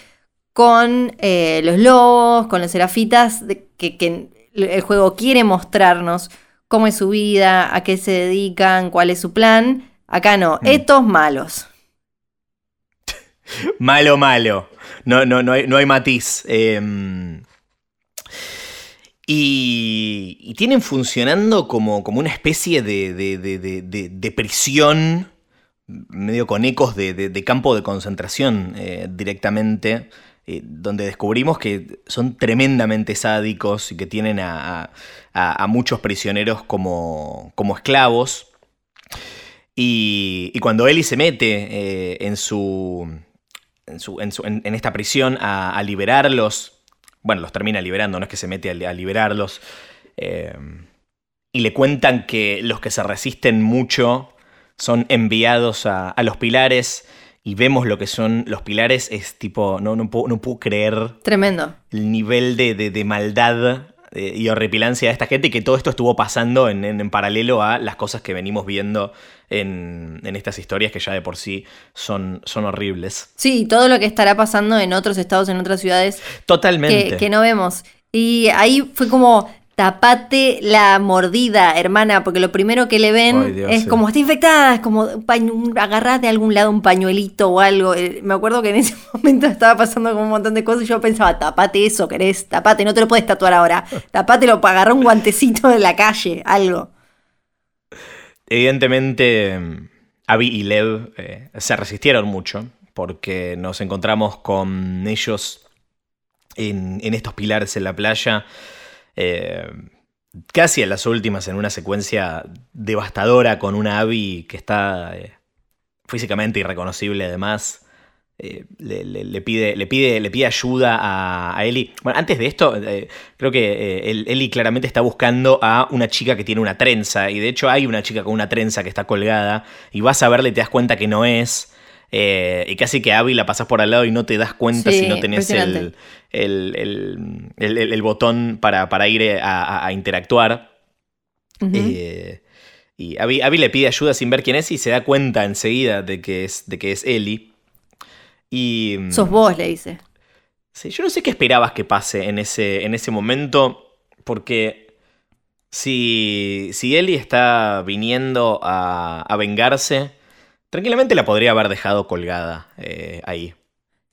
con eh, los lobos, con los serafitas, de- que, que el juego quiere mostrarnos cómo es su vida, a qué se dedican, cuál es su plan. Acá no, estos malos.
Malo, malo. No, no, no, hay, no hay matiz. Eh, y, y tienen funcionando como, como una especie de, de- de- prisión, medio con ecos de campo de concentración eh, directamente, eh, donde descubrimos que son tremendamente sádicos y que tienen a, muchos prisioneros como, como esclavos. Y, y cuando Ellie se mete eh, en su. En, su- en su- en- esta prisión a, liberarlos. Bueno, los termina liberando, no es que se mete a, li- a liberarlos. eh, y le cuentan que los que se resisten mucho son enviados a los pilares. Y vemos lo que son los pilares. Es tipo. No, no, puedo, no puedo creer
Tremendo.
el nivel de, de- de maldad eh, y horripilancia de esta gente y que todo esto estuvo pasando en, en- en paralelo a las cosas que venimos viendo en, en estas historias que ya de por sí son, son horribles.
Sí, todo lo que estará pasando en otros estados, en otras ciudades
Totalmente.
que, que no vemos. Y ahí fue como, tapate la mordida, hermana, porque lo primero que le ven
Ay, Dios,
es
sí.
como, está infectada, es como, agarrás de algún lado un pañuelito o algo. Eh, me acuerdo que en ese momento estaba pasando como un montón de cosas y yo pensaba, tapate eso, querés, tapate, no te lo puedes tatuar ahora. Tapátelo para agarrar un guantecito de la calle, algo.
Evidentemente, Abby y Lev eh, se resistieron mucho porque nos encontramos con ellos en, en estos pilares en la playa, eh, casi en las últimas, en una secuencia devastadora con una Abby que está eh, físicamente irreconocible además. Eh, le, pide, le, pide, le pide ayuda a, a Ellie. Bueno, antes de esto, creo que eh, el- Ellie claramente está buscando a una chica que tiene una trenza. Y de hecho hay una chica con una trenza que está colgada. Y vas a verle y te das cuenta que no es. Eh, y casi que Abby la pasas por al lado y no te das cuenta
Sí,
si no tenés el, el, el- el- botón para, para ir eh, a, a- a interactuar. Eh, y Abby, Abby le pide ayuda sin ver quién es y se da cuenta enseguida de que es, de que es Ellie. Y, mm,
Sos vos, le dice.
Sí, yo no sé qué esperabas que pase en ese, en ese momento, porque si, si Ellie está viniendo a, a vengarse, tranquilamente la podría haber dejado colgada eh, ahí.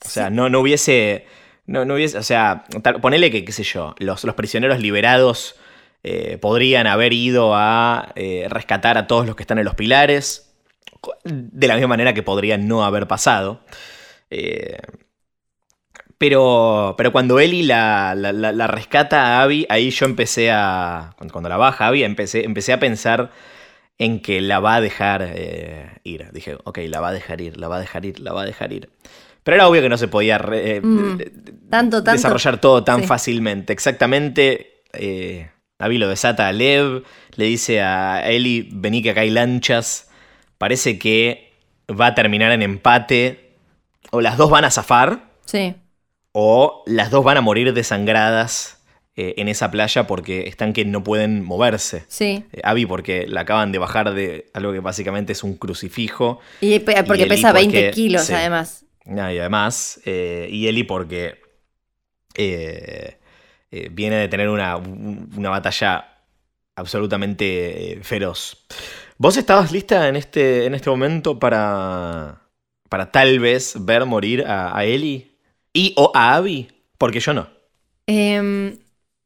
O sea, no, no hubiese. No, no hubiese. O sea, tal- ponele que, qué sé yo, los, los prisioneros liberados eh, podrían haber ido a eh, rescatar a todos los que están en los pilares. De la misma manera que podrían no haber pasado. Pero, pero cuando Ellie la, la- la- la rescata a Abby, ahí yo empecé a. Cuando, cuando la baja Abby, empecé, empecé a pensar en que la va a dejar eh, ir. Dije, ok, la va a dejar ir, la va a dejar ir, la va a dejar ir. Pero era obvio que no se podía re- eh,
Mm, tanto, tanto.
desarrollar todo tan
Sí.
fácilmente. Exactamente. Eh, lo desata a Lev, le dice a Ellie, vení que acá hay lanchas. Parece que va a terminar en empate. O las dos van a zafar,
Sí.
o las dos van a morir desangradas eh, en esa playa porque están que no pueden moverse.
Sí.
Eh, Abby porque la acaban de bajar de algo que básicamente es un crucifijo.
Y porque pesa 20
porque-
kilos,
sí.
además.
Ah, y además, eh, y Ellie porque eh, viene de tener una, una batalla absolutamente feroz. ¿Vos estabas lista en este, en este momento para, para tal vez ver morir a, a Ellie? ¿Y o a Abby? Porque yo no.
Em,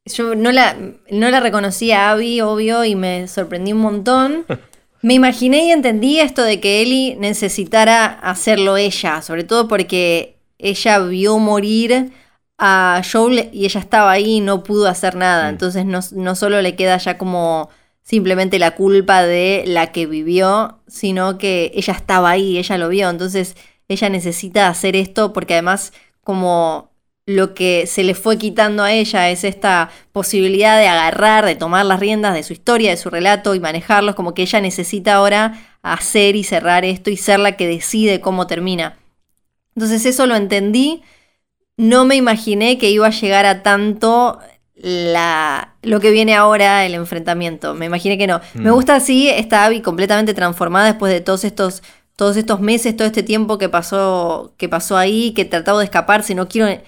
yo no la, no la reconocí a Abby, obvio, y me sorprendí un montón. Me imaginé y entendí esto de que Ellie necesitara hacerlo ella, sobre todo porque ella vio morir a Joel y ella estaba ahí y no pudo hacer nada. Entonces no, no solo le queda ya como simplemente la culpa de la que vivió, sino que ella estaba ahí, ella lo vio. Entonces ella necesita hacer esto porque además como lo que se le fue quitando a ella es esta posibilidad de agarrar, de tomar las riendas de su historia, de su relato y manejarlos, como que ella necesita ahora hacer y cerrar esto y ser la que decide cómo termina. Entonces eso lo entendí, no me imaginé que iba a llegar a tanto la, lo que viene ahora, el enfrentamiento, me imaginé que no. Me
Mm.
gusta así, esta Abby completamente transformada después de todos estos todos estos meses, todo este tiempo que pasó, que pasó ahí, que trataba de escaparse, no quiero,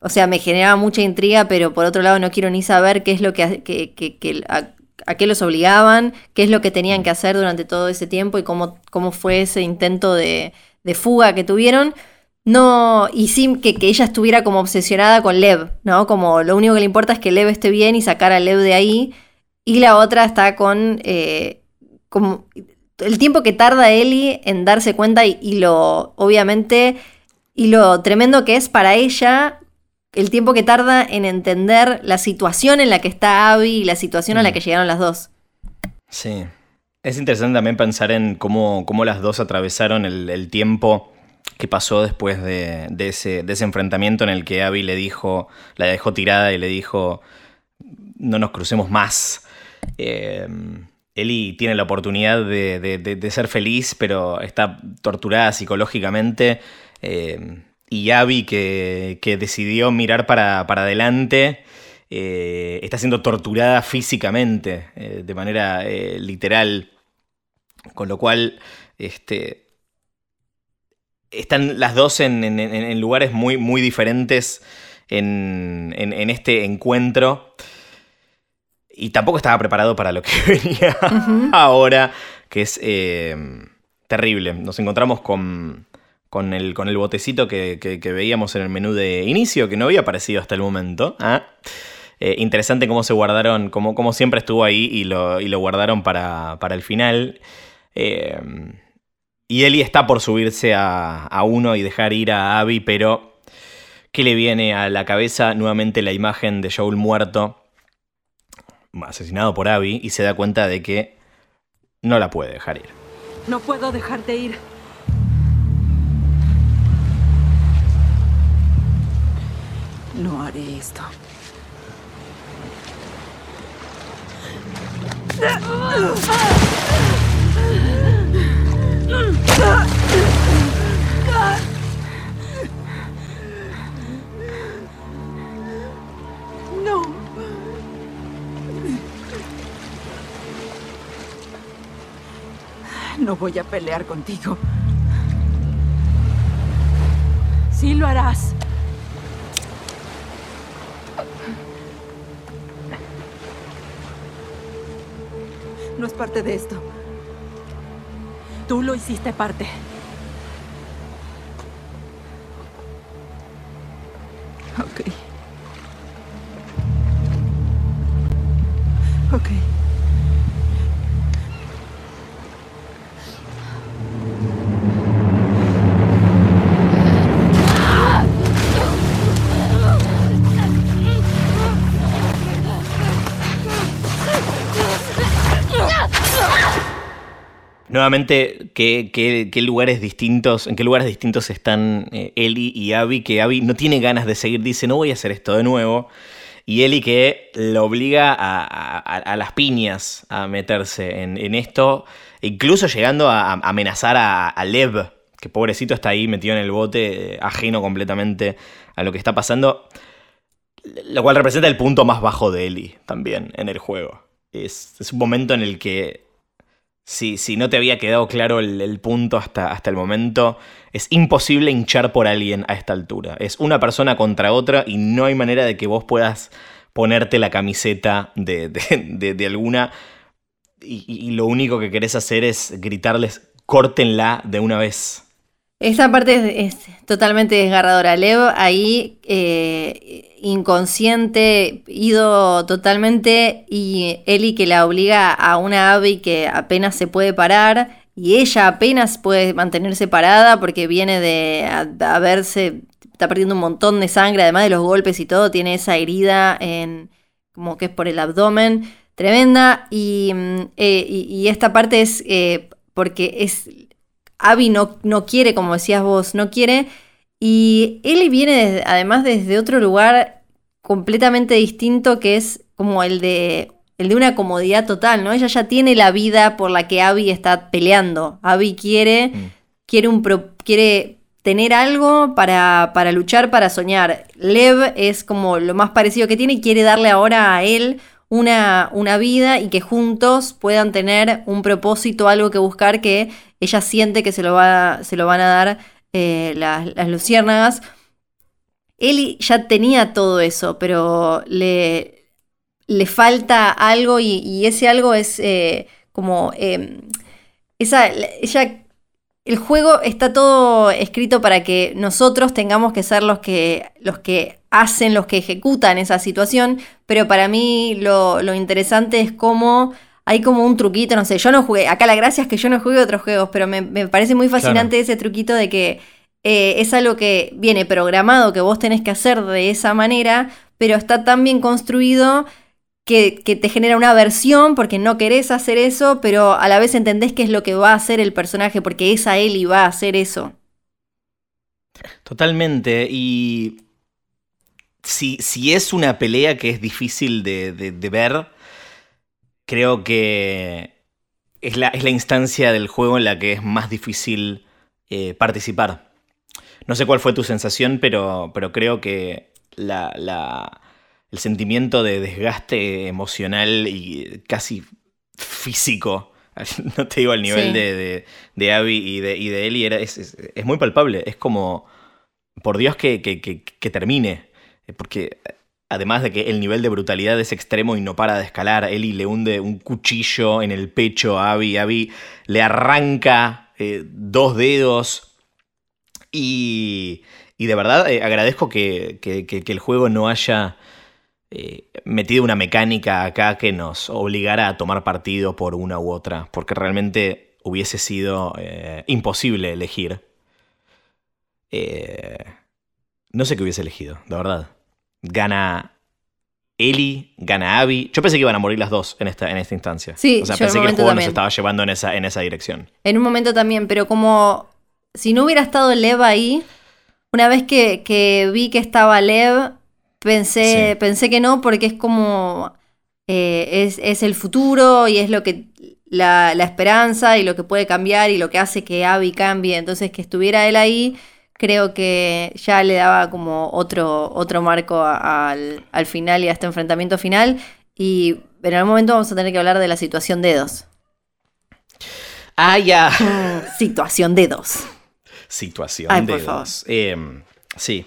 o sea, me generaba mucha intriga, pero por otro lado no quiero ni saber qué es lo que, que- que- que- a, a qué los obligaban, qué es lo que tenían que hacer durante todo ese tiempo y cómo, cómo fue ese intento de, de fuga que tuvieron. No, y sí que, que ella estuviera como obsesionada con Lev, ¿no? Como lo único que le importa es que Lev esté bien y sacar a Lev de ahí. Y la otra está con eh, como el tiempo que tarda Ellie en darse cuenta y, y lo, obviamente, y lo tremendo que es para ella, el tiempo que tarda en entender la situación en la que está Abby y la situación a la que llegaron las dos.
Sí. Es interesante también pensar en cómo, cómo las dos atravesaron el, el tiempo que pasó después de, de ese, de ese enfrentamiento en el que Abby le dijo, la dejó tirada y le dijo, no nos crucemos más. Eh, Ellie tiene la oportunidad de, de- de- de ser feliz, pero está torturada psicológicamente. eh, y Abby, que, que decidió mirar para, para adelante, eh, está siendo torturada físicamente, eh, de manera eh, literal. Con lo cual, este, están las dos en, en- en- en lugares muy, muy diferentes en, en- este encuentro. Y tampoco estaba preparado para lo que venía ahora, que es terrible. Nos encontramos con, con, el, con el botecito que, que- que veíamos en el menú de inicio, que no había aparecido hasta el momento. ¿ah? Eh, interesante cómo se guardaron, cómo, cómo siempre estuvo ahí y lo, y lo guardaron para, para el final. Eh, y Ellie está por subirse a, a uno y dejar ir a Abby, pero ¿qué le viene a la cabeza? Nuevamente la imagen de Joel muerto, asesinado por Abby, y se da cuenta de que no la puede dejar ir.
No puedo dejarte ir. No haré esto. No. No voy a pelear contigo. Sí lo harás. Parte de esto. Tú lo hiciste parte. Ok. Ok.
Nuevamente, ¿qué, lugares distintos, ¿en qué lugares distintos están eh, Ellie y Abby? Que Abby no tiene ganas de seguir, dice, no voy a hacer esto de nuevo. Y Ellie que lo obliga a, las piñas a meterse en, en esto, incluso llegando a, amenazar a, Lev, que pobrecito está ahí metido en el bote, eh, ajeno completamente a lo que está pasando. Lo cual representa el punto más bajo de Ellie también en el juego. Es un momento en el que si, si no te había quedado claro el, punto hasta, hasta el momento, es imposible hinchar por alguien a esta altura. Es una persona contra otra y no hay manera de que vos puedas ponerte la camiseta de, de- de- alguna y, lo único que querés hacer es gritarles, córtenla de una vez.
Esa parte es, totalmente desgarradora. Lev ahí eh, inconsciente, ido totalmente, y Ellie que la obliga a una Abby que apenas se puede parar, y ella apenas puede mantenerse parada porque viene de haberse, está perdiendo un montón de sangre, además de los golpes y todo, tiene esa herida en, como que es por el abdomen, tremenda, y, mm, eh, esta parte es eh, porque es Abby no, no quiere, como decías vos, no quiere. Y Ellie viene desde- además desde otro lugar completamente distinto que es como el de, el de una comodidad total, ¿no? Ella ya tiene la vida por la que Abby está peleando. Abby quiere, quiere, un pro- quiere tener algo para, para luchar, para soñar. Lev es como lo más parecido que tiene y quiere darle ahora a él una, una vida y que juntos puedan tener un propósito, algo que buscar que ella siente que se lo, va, se lo van a dar eh, las, luciérnagas. Ellie ya tenía todo eso, pero le, le falta algo y, ese algo es eh, como... eh, esa, ella, el juego está todo escrito para que nosotros tengamos que ser los que, los que hacen, los que ejecutan esa situación, pero para mí lo, lo interesante es cómo hay como un truquito, no sé, yo no jugué, acá la gracia es que yo no jugué otros juegos, pero me, me parece muy fascinante ese truquito de que eh, es algo que viene programado, que vos tenés que hacer de esa manera, pero está tan bien construido que, que te genera una aversión porque no querés hacer eso, pero a la vez entendés qué es lo que va a hacer el personaje, porque es a él y va a hacer eso.
Totalmente. Y si, si es una pelea que es difícil de, de- de ver, creo que es la, es la instancia del juego en la que es más difícil eh, participar. No sé cuál fue tu sensación, pero, pero creo que la, la- el sentimiento de desgaste emocional y casi físico, no te digo al nivel
Sí.
de, de, de Abby y de, y de Ellie, era, es, es- es muy palpable. Es como, por Dios que, que- que- que termine. Porque además de que el nivel de brutalidad es extremo y no para de escalar, Ellie le hunde un cuchillo en el pecho a Abby, Abby le arranca eh, dos dedos. Y, y de verdad eh, agradezco que, que- el juego no haya eh, metido una mecánica acá que nos obligara a tomar partido por una u otra, porque realmente hubiese sido imposible elegir. No sé qué hubiese elegido, de verdad. Gana Ellie, gana Abby. Yo pensé que iban a morir las dos en esta, en esta instancia.
Sí,
o sea,
yo
pensé que el juego nos estaba llevando en esa, en esa dirección.
En un momento también, pero como si no hubiera estado Lev ahí, una vez que, que vi que estaba Lev, pensé,
Sí.
pensé que no, porque es como eh, es, es el futuro y es lo que la, la esperanza y lo que puede cambiar y lo que hace que Abby cambie. Entonces que estuviera él ahí, creo que ya le daba como otro, otro marco al, al final y a este enfrentamiento final. Y en algún momento vamos a tener que hablar de la situación dedos.
Ah, ya.
Situación dedos.
Situación
Ay,
de
por favor.
dedos. Eh, sí.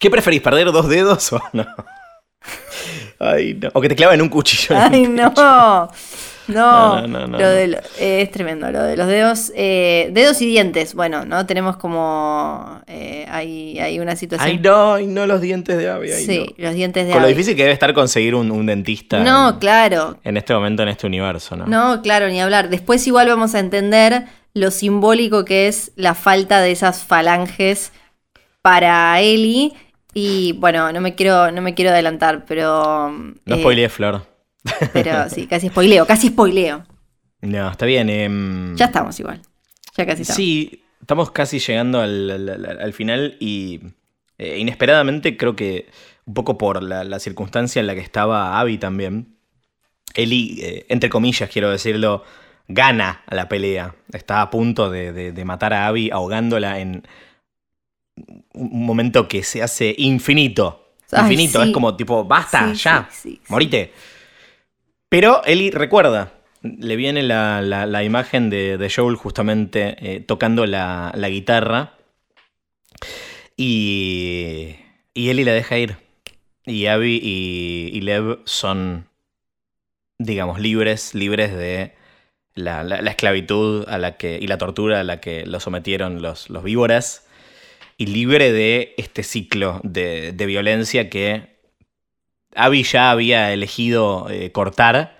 ¿Qué preferís, perder dos dedos o no? Ay, no. O que te claven un cuchillo. en el
Ay, no. No,
No, no, no,
lo
no.
de lo- eh, es tremendo, lo de los dedos. eh, dedos y dientes, bueno, ¿no? Tenemos como. eh, hay, hay una situación.
Ay, no, no los dientes de Abby. ay,
sí,
no.
los dientes de
Con lo
Abby.
difícil que debe estar conseguir un, un dentista
No,
en,
claro.
en este momento, en este universo, ¿no?
No, claro, ni hablar. Después igual vamos a entender lo simbólico que es la falta de esas falanges para Ellie. Y bueno, no me quiero, no me quiero adelantar, pero.
No
eh,
spoileé, Flor.
Pero sí, casi spoileo, casi spoileo.
No, está bien. em,
Ya estamos igual. Ya casi estamos.
Sí, estamos casi llegando al, al- al- al final y eh, inesperadamente creo que un poco por la, la circunstancia en la que estaba Abby también, Ellie, eh, entre comillas quiero decirlo, gana la pelea. Está a punto de, de- de matar a Abby ahogándola en un momento que se hace infinito.
Ay,
Infinito,
sí.
es como tipo, basta,
Sí,
ya,
sí.
morite. Pero Ellie recuerda, le viene la, la- imagen de, Joel justamente eh, tocando la, la guitarra y, y Ellie la deja ir. Y Abby y, y Lev son, digamos, libres, libres de la, la- la esclavitud a la que, y la tortura a la que lo sometieron los, los víboras y libre de este ciclo de, de violencia que Abby ya había elegido eh, cortar,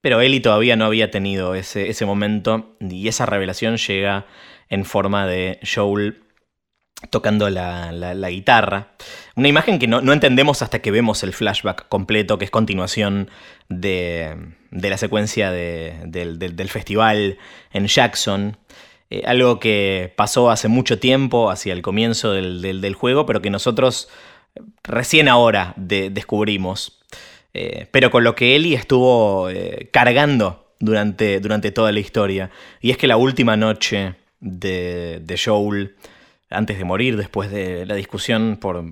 pero Ellie todavía no había tenido ese, ese momento y esa revelación llega en forma de Joel tocando la, la- guitarra. Una imagen que no, no entendemos hasta que vemos el flashback completo, que es continuación de, de la secuencia de- del, festival en Jackson. Eh, algo que pasó hace mucho tiempo, hacia el comienzo del- del juego, pero que nosotros recién ahora de- descubrimos. Eh, pero con lo que Ellie estuvo eh, cargando durante, durante toda la historia. Y es que la última noche de, de Joel, antes de morir, después de la discusión por,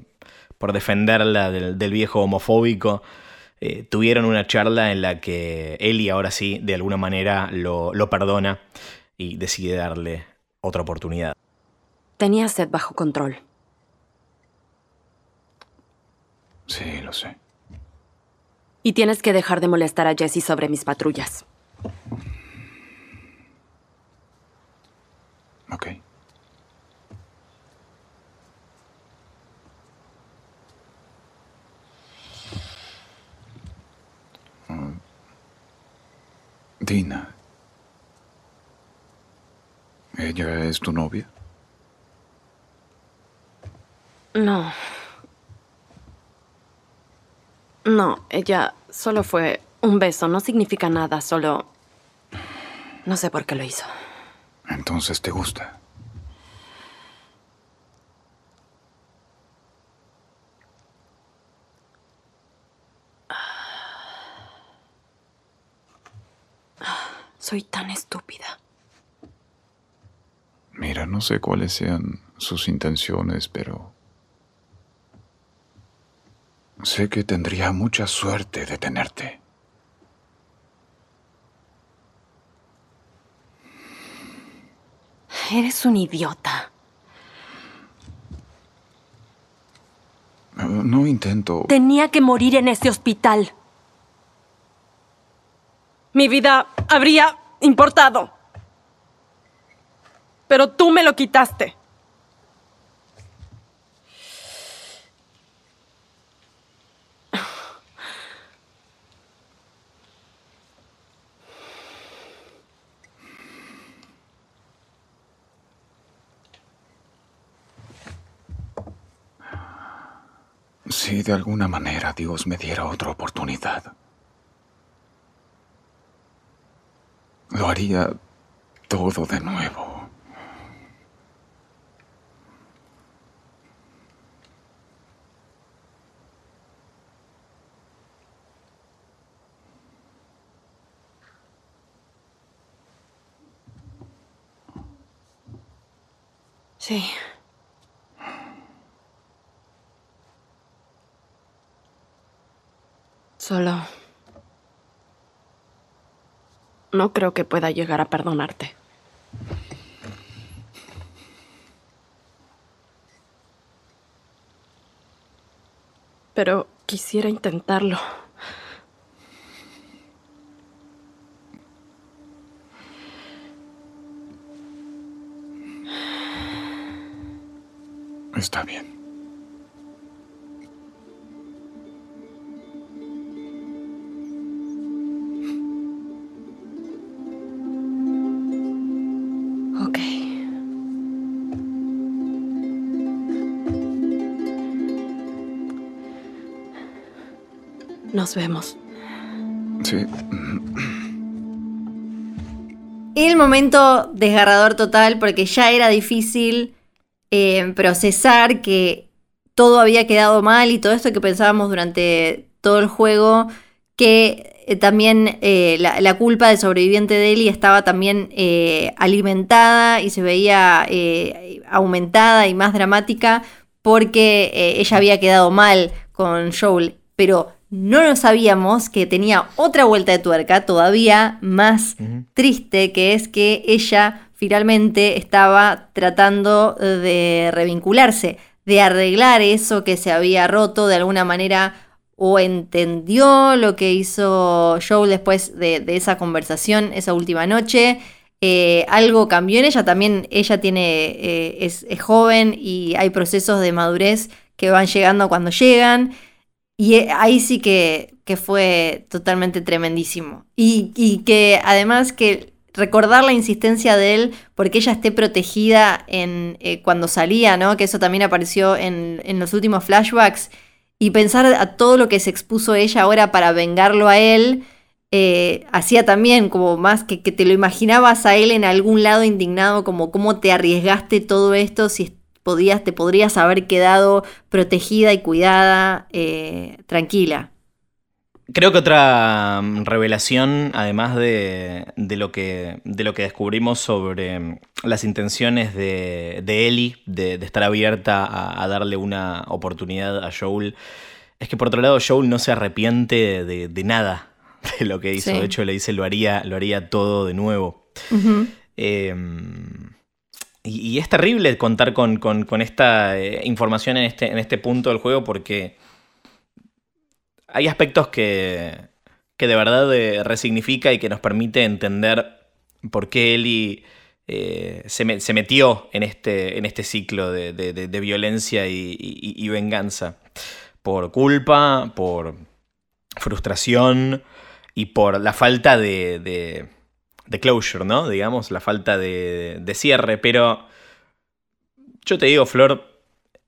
por defenderla del, del viejo homofóbico, eh, tuvieron una charla en la que Ellie ahora sí, de alguna manera, lo, lo perdona y decide darle otra oportunidad.
Tenía sed bajo control.
Sí, lo sé.
Y tienes que dejar de molestar a Jesse sobre mis patrullas.
Ok. Mm. Dina. ¿Ella es tu novia?
No. No, ella solo fue un beso. No significa nada, solo... No sé por qué lo hizo.
Entonces te gusta.
Soy tan estúpida.
Mira, no sé cuáles sean sus intenciones, pero... Sé que tendría mucha suerte de tenerte.
Eres un idiota.
Eh, No intento...
Tenía que morir en ese hospital. Mi vida habría importado. Pero tú me lo quitaste.
Si de alguna manera Dios me diera otra oportunidad, lo haría todo de nuevo.
Sí. Solo... No creo que pueda llegar a perdonarte. Pero quisiera intentarlo.
Está bien.
Nos vemos.
Sí.
El momento desgarrador total porque ya era difícil eh, procesar que todo había quedado mal y todo esto que pensábamos durante todo el juego, que eh, también eh, la, la culpa del sobreviviente de Ellie estaba también eh, alimentada y se veía eh, aumentada y más dramática porque eh, ella había quedado mal con Joel, pero no lo sabíamos que tenía otra vuelta de tuerca todavía más triste, que es que ella finalmente estaba tratando de revincularse, de arreglar eso que se había roto de alguna manera o entendió lo que hizo Joel después de, de esa conversación esa última noche. Eh, algo cambió en ella, también ella tiene, eh, es, es joven y hay procesos de madurez que van llegando cuando llegan. Y eh, ahí sí que, que fue totalmente tremendísimo. Y, y que además que recordar la insistencia de él porque ella esté protegida en, eh, cuando salía, ¿no? Que eso también apareció en, en los últimos flashbacks. Y pensar a todo lo que se expuso ella ahora para vengarlo a él, eh, hacía también como más que, que te lo imaginabas a él en algún lado indignado, como cómo te arriesgaste todo esto si podías, te podrías haber quedado protegida y cuidada, eh, tranquila.
Creo que otra mm, revelación, además de, de lo, que, de lo que descubrimos sobre mm, las intenciones de, de Ellie, de, de estar abierta a, a darle una oportunidad a Joel, es que por otro lado Joel no se arrepiente de, de nada de lo que hizo.
Sí.
De hecho, le dice lo haría, lo haría todo de nuevo.
Ujú.
Eh, y, es terrible contar con, con- esta eh, información en este, en este punto del juego porque hay aspectos que, que de verdad eh, resignifica y que nos permite entender por qué Ellie eh, se, se metió en este, en este ciclo de, de- violencia y, venganza. Por culpa, por frustración y por la falta de, de closure, ¿no? Digamos, la falta de, de cierre. Pero yo te digo, Flor,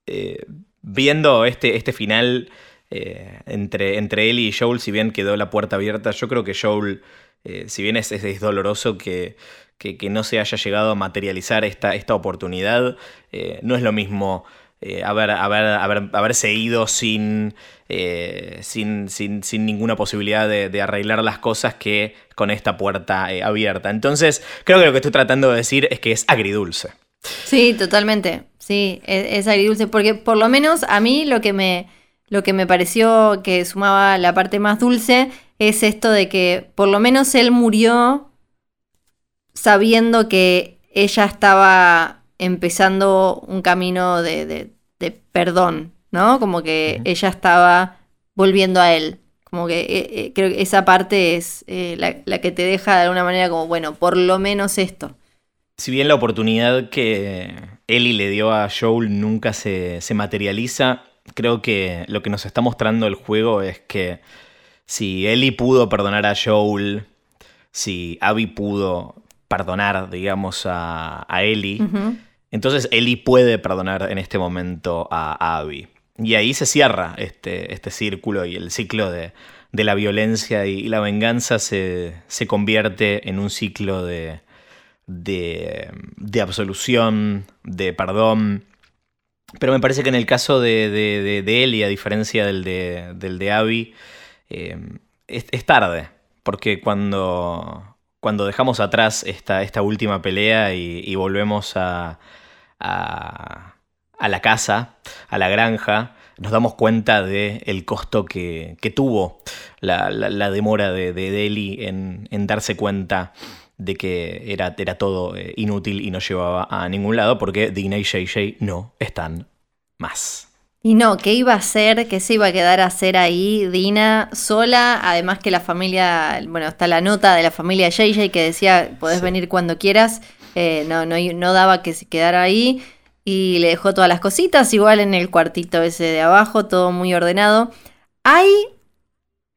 eh, viendo este, este final eh, entre, entre Ellie y Joel, si bien quedó la puerta abierta, yo creo que Joel, eh, si bien es, es- doloroso que, que- que no se haya llegado a materializar esta, esta oportunidad, no es lo mismo eh, haber, haber, haber, haberse ido sin, eh, sin, sin, sin ninguna posibilidad de, arreglar las cosas que con esta puerta eh, abierta. Entonces, creo que lo que estoy tratando de decir es que es agridulce.
Sí, totalmente. Sí, es, es agridulce. Porque por lo menos a mí lo que me, lo que me pareció que sumaba la parte más dulce es esto de que por lo menos él murió sabiendo que ella estaba empezando un camino de, de- de perdón, ¿no? Como que ella estaba volviendo a él. Como que eh, eh, creo que esa parte es eh, la, la que te deja de alguna manera como, bueno, por lo menos esto.
Si bien la oportunidad que Ellie le dio a Joel nunca se, se materializa, creo que lo que nos está mostrando el juego es que si Ellie pudo perdonar a Joel, si Abby pudo perdonar, digamos, a, a Ellie. Entonces Ellie puede perdonar en este momento a, Abby. Y ahí se cierra este, este círculo y el ciclo de, de la violencia y, la venganza se, se convierte en un ciclo de, de, de absolución, de perdón. Pero me parece que en el caso de, de, Ellie, a diferencia del de, del de Abby, eh, es, tarde. Porque cuando, cuando dejamos atrás esta, esta última pelea y volvemos a, a, a la casa, a la granja, nos damos cuenta del costo que, que tuvo la, la- la demora de, de, de Ellie en, en darse cuenta de que era, era todo eh, inútil y no llevaba a ningún lado porque Dina y JJ no están más.
Y no, ¿qué iba a hacer? ¿Qué se iba a quedar a hacer ahí Dina sola? Además que la familia, bueno, está la nota de la familia JJ que decía, podés venir cuando quieras. Eh, no, no, no daba que se quedara ahí. y le dejó todas las cositas, igual en el cuartito ese de abajo, todo muy ordenado. Hay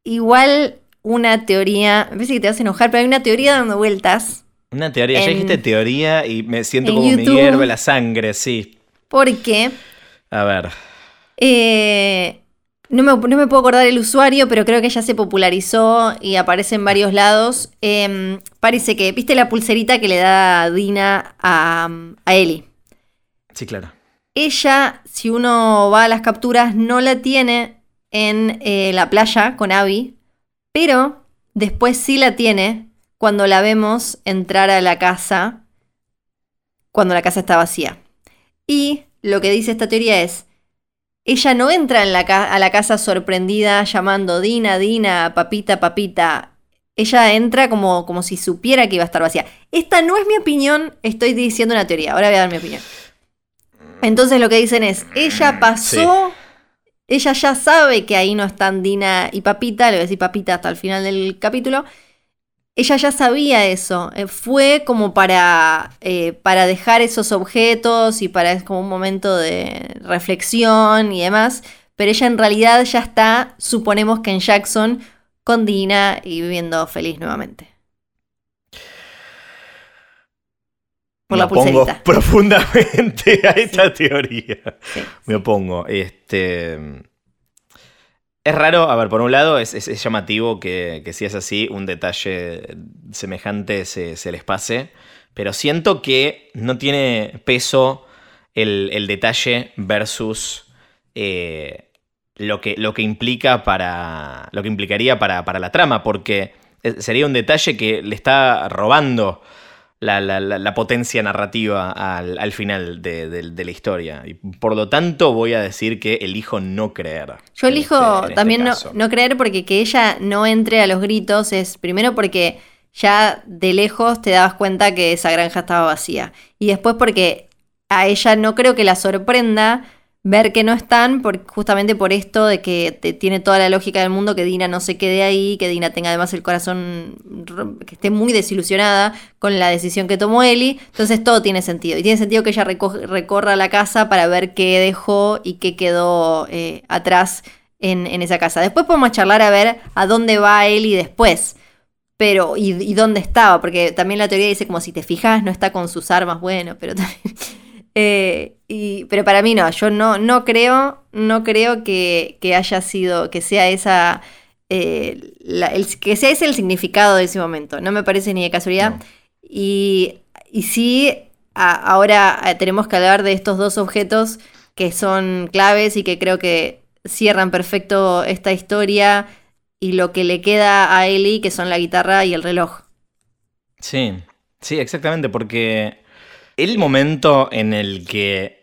igual una teoría, me parece que te vas a enojar, pero hay una teoría dando vueltas.
Una teoría, ya dijiste teoría y me siento
en
como me hierve la sangre, sí.
Porque
A ver.
eh, no, me, no me puedo acordar el usuario, pero creo que ya se popularizó y aparece en varios lados. Em, parece que, ¿viste la pulserita que le da Dina a, a Ellie?
Sí, claro.
Ella, si uno va a las capturas, no la tiene en eh, la playa con Abby, pero después sí la tiene cuando la vemos entrar a la casa, cuando la casa está vacía. Y lo que dice esta teoría es, ella no entra en la ca- a la casa sorprendida llamando Dina, Dina, papita, papita. Ella entra como, como si supiera que iba a estar vacía. Esta no es mi opinión, estoy diciendo una teoría. Ahora voy a dar mi opinión. Entonces lo que dicen es, ella pasó, ella ya sabe que ahí no están Dina y Papita, le voy a decir Papita hasta el final del capítulo. Ella ya sabía eso, eh, fue como para, eh, para dejar esos objetos y para es como un momento de reflexión y demás, pero ella en realidad ya está, suponemos que en Jackson, con Dina y viviendo feliz nuevamente. Por
me
la
opongo profundamente a esta teoría. Me opongo. Este. Es raro, a ver, por un lado es, llamativo que, si es así, un detalle semejante se, les pase, pero siento que no tiene peso el, detalle versus eh, lo, que, lo que implica para. lo que implicaría para, para la trama, porque es- sería un detalle que le está robando la, la- la- la potencia narrativa al, al final de, de- de la historia. Y por lo tanto voy a decir que elijo no creer.
Yo elijo
en este
también no, no creer porque que ella no entre a los gritos es primero porque ya de lejos te dabas cuenta que esa granja estaba vacía. Y después porque a ella no creo que la sorprenda ver que no están por, justamente por esto de que te- tiene toda la lógica del mundo que Dina no se quede ahí, que Dina tenga además el corazón, que esté muy desilusionada con la decisión que tomó Ellie. Entonces todo tiene sentido. Y tiene sentido que ella reco- recorra la casa para ver qué dejó y qué quedó eh, atrás en, esa casa. Después podemos charlar a ver a dónde va Ellie después. Pero, y, y dónde estaba? Porque también la teoría dice como si te fijas, no está con sus armas, bueno, pero también... Eh, y, pero para mí no, yo no, no creo, no creo que, que haya sido, que sea esa, eh, la- el- que sea ese el significado de ese momento. No me parece ni de casualidad. Y, y sí, a- ahora eh, tenemos que hablar de estos dos objetos que son claves y que creo que cierran perfecto esta historia y lo que le queda a Ellie, que son la guitarra y el reloj.
Sí, sí, exactamente, porque el momento en el que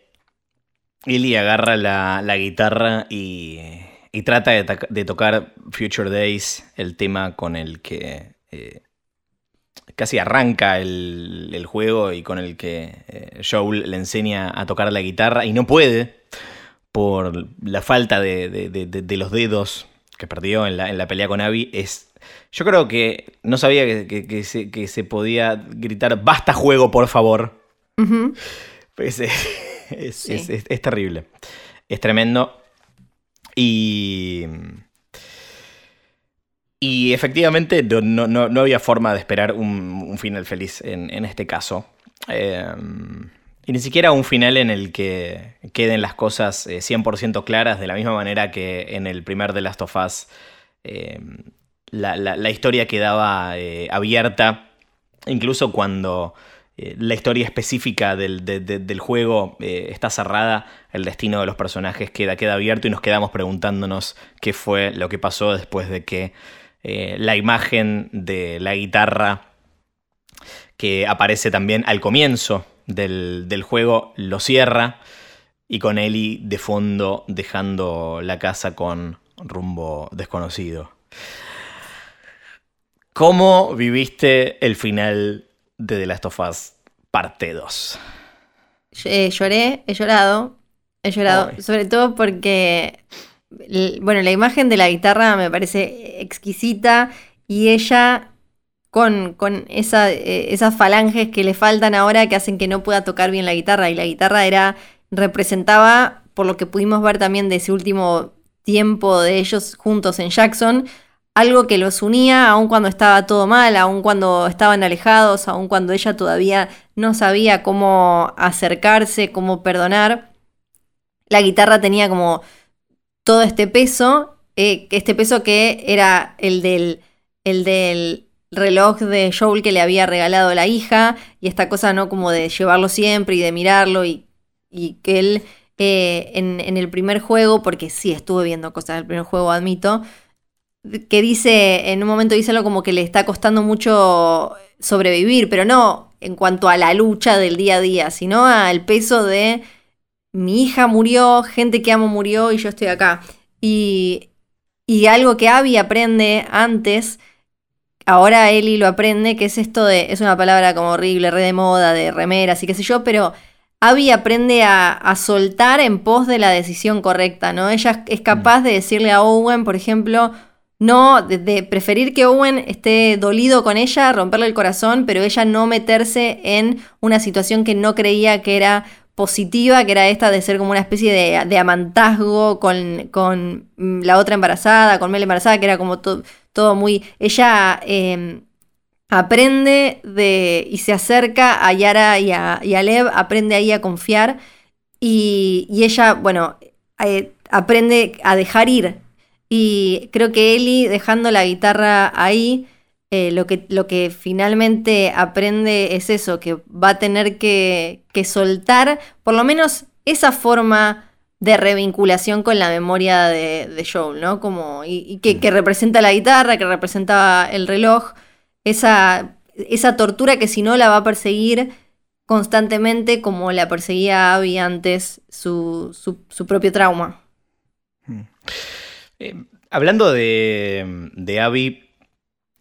Ellie agarra la, la guitarra y, y trata de, de tocar Future Days, el tema con el que eh, casi arranca el, el juego y con el que eh, Joel le enseña a tocar la guitarra y no puede por la falta de, de- de- los dedos que perdió en la, en la pelea con Abby, es... Yo creo que no sabía que, que- que se, que se podía gritar, basta juego, por favor. Pues, eh, es,
Sí.
es- es- es terrible. Es tremendo. Y. Y efectivamente no, no- no- había forma de esperar un, un final feliz en, en este caso. Eh, y ni siquiera un final en el que queden las cosas eh, 100% claras, de la misma manera que en el primer The Last of Us eh, la, la- la historia quedaba eh, abierta, incluso cuando eh, la historia específica del, de- de- del juego eh, está cerrada, el destino de los personajes queda, queda abierto y nos quedamos preguntándonos qué fue lo que pasó después de que eh, la imagen de la guitarra que aparece también al comienzo del, del juego lo cierra y con Ellie de fondo dejando la casa con rumbo desconocido. ¿Cómo viviste el final de The Last of Us parte 2?
Eh, lloré, he llorado, he llorado, sobre todo porque, bueno, la imagen de la guitarra me parece exquisita y ella con, con esa, eh, esas falanges que le faltan ahora que hacen que no pueda tocar bien la guitarra y la guitarra era representaba, por lo que pudimos ver también de ese último tiempo de ellos juntos en Jackson, algo que los unía aun cuando estaba todo mal, aun cuando estaban alejados, aun cuando ella todavía no sabía cómo acercarse, cómo perdonar. La guitarra tenía como todo este peso, eh, este peso que era el del, el del reloj de Joel que le había regalado la hija, y esta cosa no como de llevarlo siempre y de mirarlo, y, y que él eh, en, en el primer juego, porque sí estuve viendo cosas del primer juego, admito, que dice, en un momento dice algo como que le está costando mucho sobrevivir, pero no en cuanto a la lucha del día a día, sino al peso de mi hija murió, gente que amo murió y yo estoy acá. Y, y algo que Abby aprende antes, ahora Eli lo aprende, que es esto de, es una palabra como horrible, re de moda, de remeras y qué sé yo, pero Abby aprende a, a, soltar en pos de la decisión correcta, ¿no? Ella es capaz de decirle a Owen, por ejemplo, no, de, preferir que Owen esté dolido con ella, romperle el corazón, pero ella no meterse en una situación que no creía que era positiva, que era esta de ser como una especie de, amantazgo con, con, mm, la otra embarazada, con Mel embarazada, que era como todo muy... Ella em, aprende de, y se acerca a Yara y a, Lev, aprende ahí a confiar y, ella, bueno, eh, aprende a dejar ir y creo que Eli, dejando la guitarra ahí, eh, lo, que, lo que finalmente aprende es eso, que va a tener que, soltar por lo menos esa forma de revinculación con la memoria de, Joel, ¿no? Como, y, que, que, representa la guitarra, que representaba el reloj, esa, esa tortura que si no la va a perseguir constantemente como la perseguía Abby antes su, su propio trauma.
Mm. Eh, hablando de, de Abby,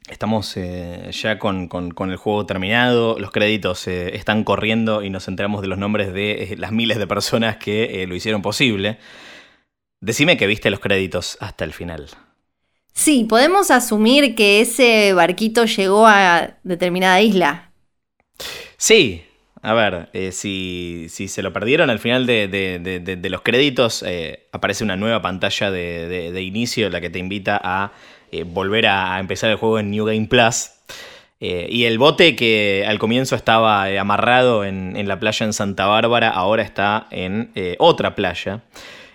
estamos eh, ya con, el juego terminado, los créditos eh, están corriendo y nos enteramos de los nombres de las miles de personas que lo hicieron posible. Decime que viste los créditos hasta el final.
Sí, podemos asumir que ese barquito llegó a determinada isla.
Sí, a ver, eh, si, se lo perdieron al final de, los créditos, eh, aparece una nueva pantalla de, inicio, la que te invita a eh, volver a, empezar el juego en New Game Plus. y el bote que al comienzo estaba amarrado en, la playa en Santa Bárbara, ahora está en otra playa.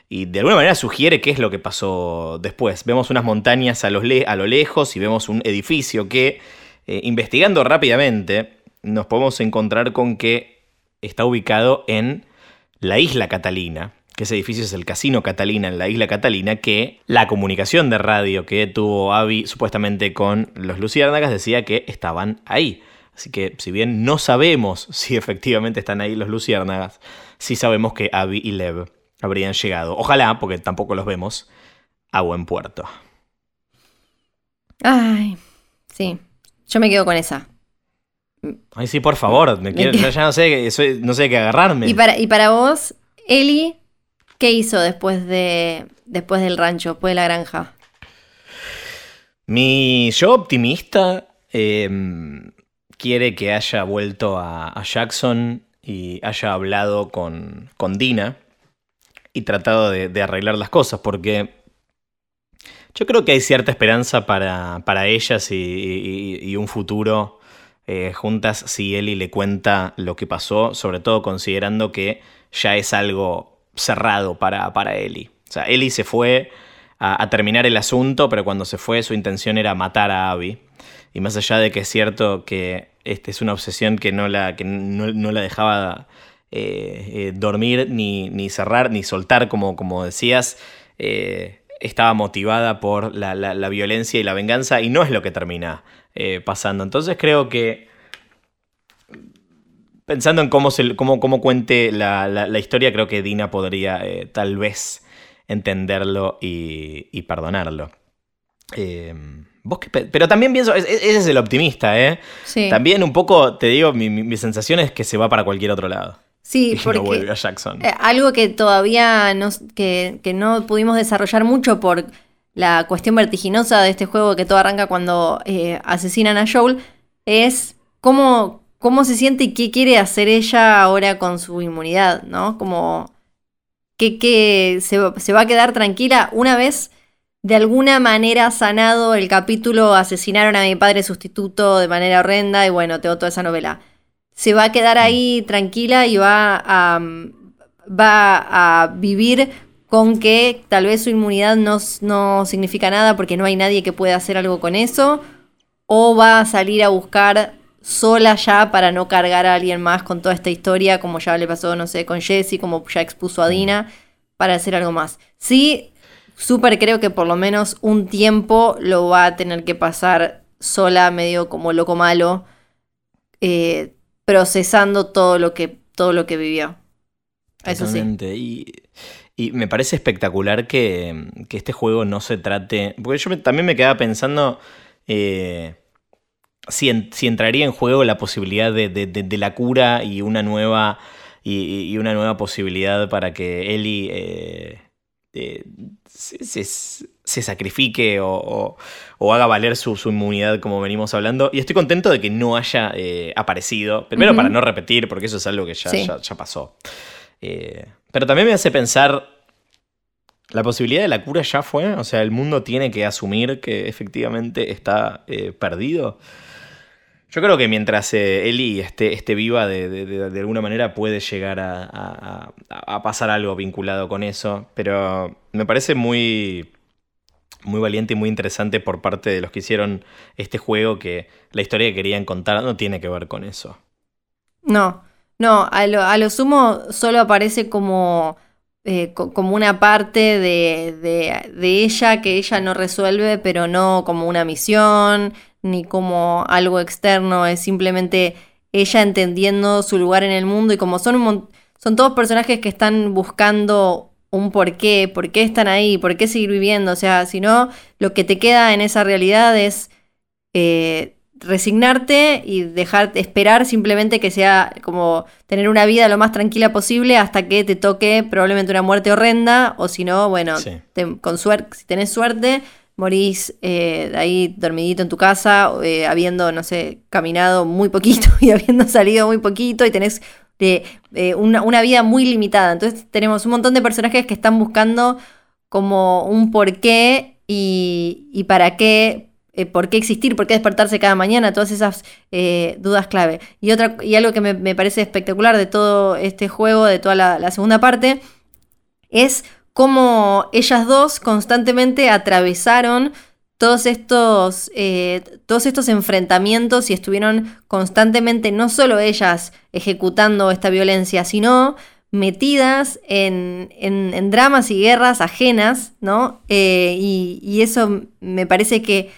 Y de alguna manera sugiere qué es lo que pasó después. Vemos unas montañas a, lo lejos y vemos un edificio que, investigando rápidamente, nos podemos encontrar con que está ubicado en la isla Catalina, que ese edificio es el Casino Catalina en la isla Catalina, que la comunicación de radio que tuvo Avi supuestamente con los luciérnagas decía que estaban ahí. Así que si bien no sabemos si efectivamente están ahí los luciérnagas, sí sabemos que Abby y Lev habrían llegado. Ojalá, porque tampoco los vemos, a buen puerto.
Ay, sí. Yo me quedo con esa.
Ay, sí, por favor. Me quiero, ya no sé, no sé qué agarrarme.
Y para, y para vos, Eli, ¿qué hizo después, de, después del rancho, después de la granja?
Mi yo optimista em, quiere que haya vuelto a, Jackson y haya hablado con, con Dina y tratado de, arreglar las cosas, porque yo creo que hay cierta esperanza para, para ellas y un futuro eh, juntas si Eli le cuenta lo que pasó, sobre todo considerando que ya es algo cerrado para, para Eli. O sea, Eli se fue a, terminar el asunto, pero cuando se fue su intención era matar a Abby. Y más allá de que es cierto que este es una obsesión que no la, que no, la dejaba eh, eh, dormir, ni, ni, cerrar, ni soltar, como, como decías, estaba motivada por la, la, violencia y la venganza y no es lo que termina eh, pasando. Entonces creo que, pensando en cómo, se, cómo, cómo cuente la, historia, creo que Dina podría eh, tal vez entenderlo y, perdonarlo. Eh, pero también pienso, ese es el optimista, ¿eh? También un poco, te digo, mi, sensación es que se va para cualquier otro lado.
Sí, porque
vuelve a Jackson.
algo que todavía no, que, que no pudimos desarrollar mucho por la cuestión vertiginosa de este juego que todo arranca cuando eh, asesinan a Joel, es cómo, cómo se siente y qué quiere hacer ella ahora con su inmunidad, ¿no? Como que, que se, se va a quedar tranquila una vez de alguna manera sanado el capítulo Asesinaron a mi padre sustituto de manera horrenda y bueno, tengo toda esa novela. Se va a quedar ahí tranquila y va a, va a vivir con que tal vez su inmunidad no, no significa nada porque no hay nadie que pueda hacer algo con eso, o va a salir a buscar sola ya para no cargar a alguien más con toda esta historia, como ya le pasó, no sé, con Jesse, como ya expuso a Dina, para hacer algo más. Sí, súper creo que por lo menos un tiempo lo va a tener que pasar sola, medio como loco malo, eh, procesando todo lo que, todo lo que vivió. Eso sí.
Y, y me parece espectacular que, que este juego no se trate. Porque yo me- también me quedaba pensando. eh, si, en- si entraría en juego la posibilidad de, de- de- de la cura y una nueva. Y, y una nueva posibilidad para que Ellie eh, eh, se, se- se sacrifique o, o- o haga valer su, su inmunidad como venimos hablando. Y estoy contento de que no haya eh, aparecido. Primero para no repetir, porque eso es algo que ya,
Sí.
ya, ya pasó. Eh, pero también me hace pensar, ¿la posibilidad de la cura ya fue? O sea, ¿el mundo tiene que asumir que efectivamente está eh, perdido? Yo creo que mientras eh, Ellie esté, esté viva, de, alguna manera puede llegar a- a- a pasar algo vinculado con eso. Pero me parece muy, muy valiente y muy interesante por parte de los que hicieron este juego que la historia que querían contar no tiene que ver con eso.
No, no, a lo, a lo sumo solo aparece como, eh, co- como una parte de, de- ella que ella no resuelve, pero no como una misión, ni como algo externo, es simplemente ella entendiendo su lugar en el mundo y como son, un son todos personajes que están buscando un porqué, por qué están ahí, por qué seguir viviendo, o sea, si no, lo que te queda en esa realidad es... eh, resignarte y dejar esperar simplemente que sea como tener una vida lo más tranquila posible hasta que te toque probablemente una muerte horrenda o si no, bueno,
Sí.
te- con suerte, si tenés suerte, morís eh, ahí dormidito en tu casa, eh, habiendo, no sé, caminado muy poquito y habiendo salido muy poquito y tenés eh, eh, una, una vida muy limitada. Entonces tenemos un montón de personajes que están buscando como un porqué y, y para qué, eh, por qué existir, por qué despertarse cada mañana, todas esas eh, dudas clave. Y, otra, y algo que me, parece espectacular de todo este juego, de toda la, segunda parte, es cómo ellas dos constantemente atravesaron todos estos, eh, todos estos enfrentamientos y estuvieron constantemente, no solo ellas ejecutando esta violencia, sino metidas en, en- dramas y guerras ajenas, ¿no? Y eso me parece que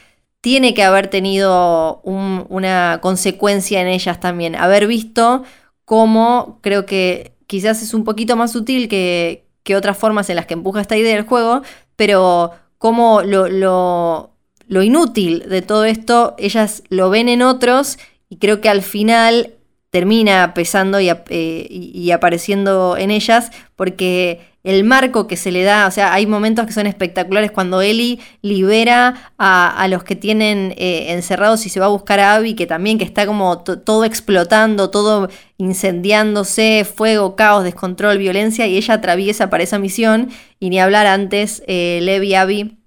tiene que haber tenido un- una consecuencia en ellas también. Haber visto cómo creo que quizás es un poquito más sutil que, que otras formas en las que empuja esta idea del juego, pero cómo lo, lo, lo inútil de todo esto, ellas lo ven en otros y creo que al final termina pesando y, eh, y apareciendo en ellas porque el marco que se le da, o sea, hay momentos que son espectaculares cuando Ellie libera a, los que tienen eh, encerrados y se va a buscar a Abby, que también que está como to- todo explotando, todo incendiándose, fuego, caos, descontrol, violencia, y ella atraviesa para esa misión, y ni hablar antes, eh, Lev y Abby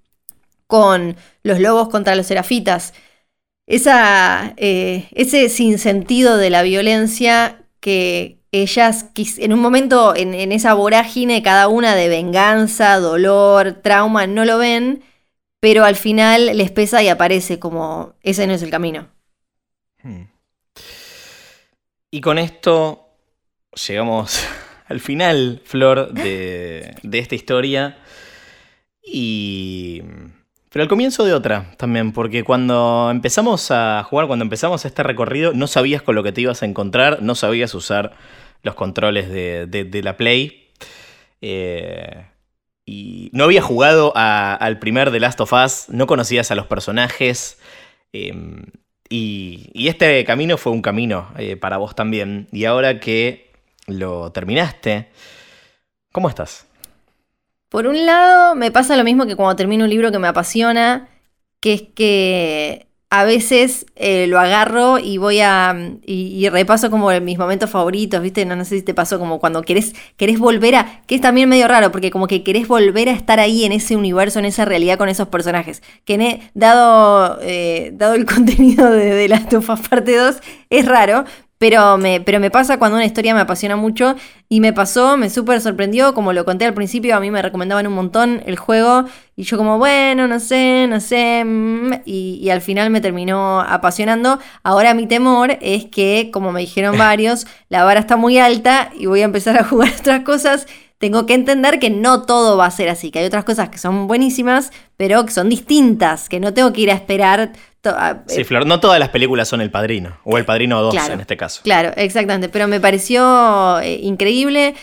con los lobos contra los serafitas. Esa, eh, ese sinsentido de la violencia que ellas en un momento en, en esa vorágine cada una de venganza, dolor, trauma, no lo ven, pero al final les pesa y aparece como ese no es el camino.
Hmm. Y con esto llegamos al final, Flor, de, de esta historia. Y. Pero al comienzo de otra también, porque cuando empezamos a jugar, cuando empezamos este recorrido, no sabías con lo que te ibas a encontrar, no sabías usar los controles de, de- la Play. Eh, y no había jugado al primer The Last of Us, no conocías a los personajes. y, y este camino fue un camino eh, para vos también. Y ahora que lo terminaste, ¿cómo estás?
Por un lado, me pasa lo mismo que cuando termino un libro que me apasiona, que es que a veces eh, lo agarro y voy a. Y, repaso como mis momentos favoritos, ¿viste? No, sé si te pasó como cuando querés, querés volver a. Que es también medio raro, porque como que querés volver a estar ahí en ese universo, en esa realidad con esos personajes. Que ne- dado, eh, dado el contenido de, de Last of Us Parte 2, es raro. Pero me, pero me pasa cuando una historia me apasiona mucho y me pasó, me súper sorprendió, como lo conté al principio, a mí me recomendaban un montón el juego y yo como, bueno, no sé, no sé, mm, y, y al final me terminó apasionando. Ahora mi temor es que, como me dijeron varios, la vara está muy alta y voy a empezar a jugar otras cosas. Tengo que entender que no todo va a ser así, que hay otras cosas que son buenísimas, pero que son distintas, que no tengo que ir a esperar. a-
Sí, Flor, no todas las películas son El Padrino, o El Padrino 2
Claro.
en este caso.
Claro, exactamente. Pero me pareció eh, increíble.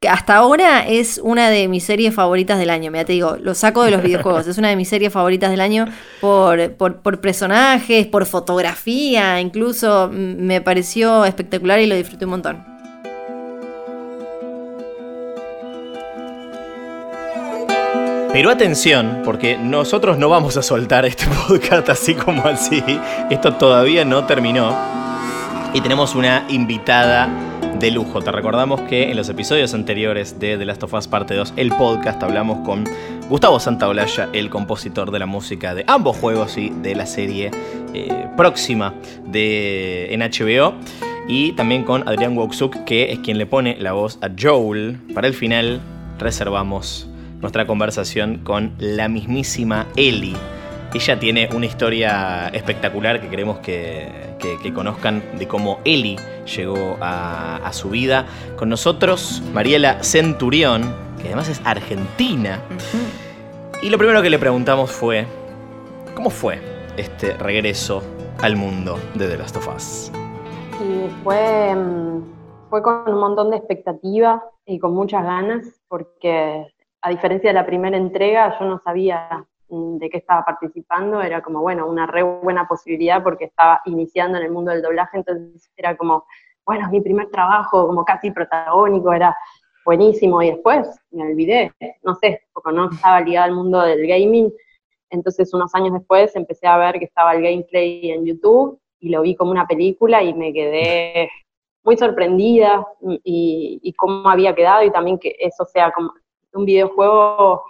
que Hasta ahora es una de mis series favoritas del año. Mira, te digo, lo saco de los videojuegos. Es una de mis series favoritas del año por, por, por personajes, por fotografía. Incluso me pareció espectacular y lo disfruté un montón.
Pero atención, porque nosotros no vamos a soltar este podcast así como así. Esto todavía no terminó. Y tenemos una invitada de lujo. Te recordamos que en los episodios anteriores de The Last of Us Parte 2, el podcast, hablamos con Gustavo Santaolalla, el compositor de la música de ambos juegos y de la serie eh, próxima de, en HBO. Y también con Adrián Woksuk, que es quien le pone la voz a Joel. Para el final reservamos nuestra conversación con la mismísima Ellie. Ella tiene una historia espectacular que queremos que, que- que conozcan de cómo Ellie llegó a, a su vida. Con nosotros, Mariela Centurión, que además es argentina. Y lo primero que le preguntamos fue, ¿cómo fue este regreso al mundo de The Last of Us?
Y fue, mm, fue con un montón de expectativa y con muchas ganas, porque a diferencia de la primera entrega, yo no sabía mm, de qué estaba participando, era como, bueno, una re buena posibilidad porque estaba iniciando en el mundo del doblaje, entonces era como, bueno, es mi primer trabajo, como casi protagónico, era buenísimo, y después me olvidé, no sé, porque no estaba ligada al mundo del gaming, entonces unos años después empecé a ver que estaba el gameplay en YouTube y lo vi como una película y me quedé muy sorprendida y, y cómo había quedado y también que eso sea como un videojuego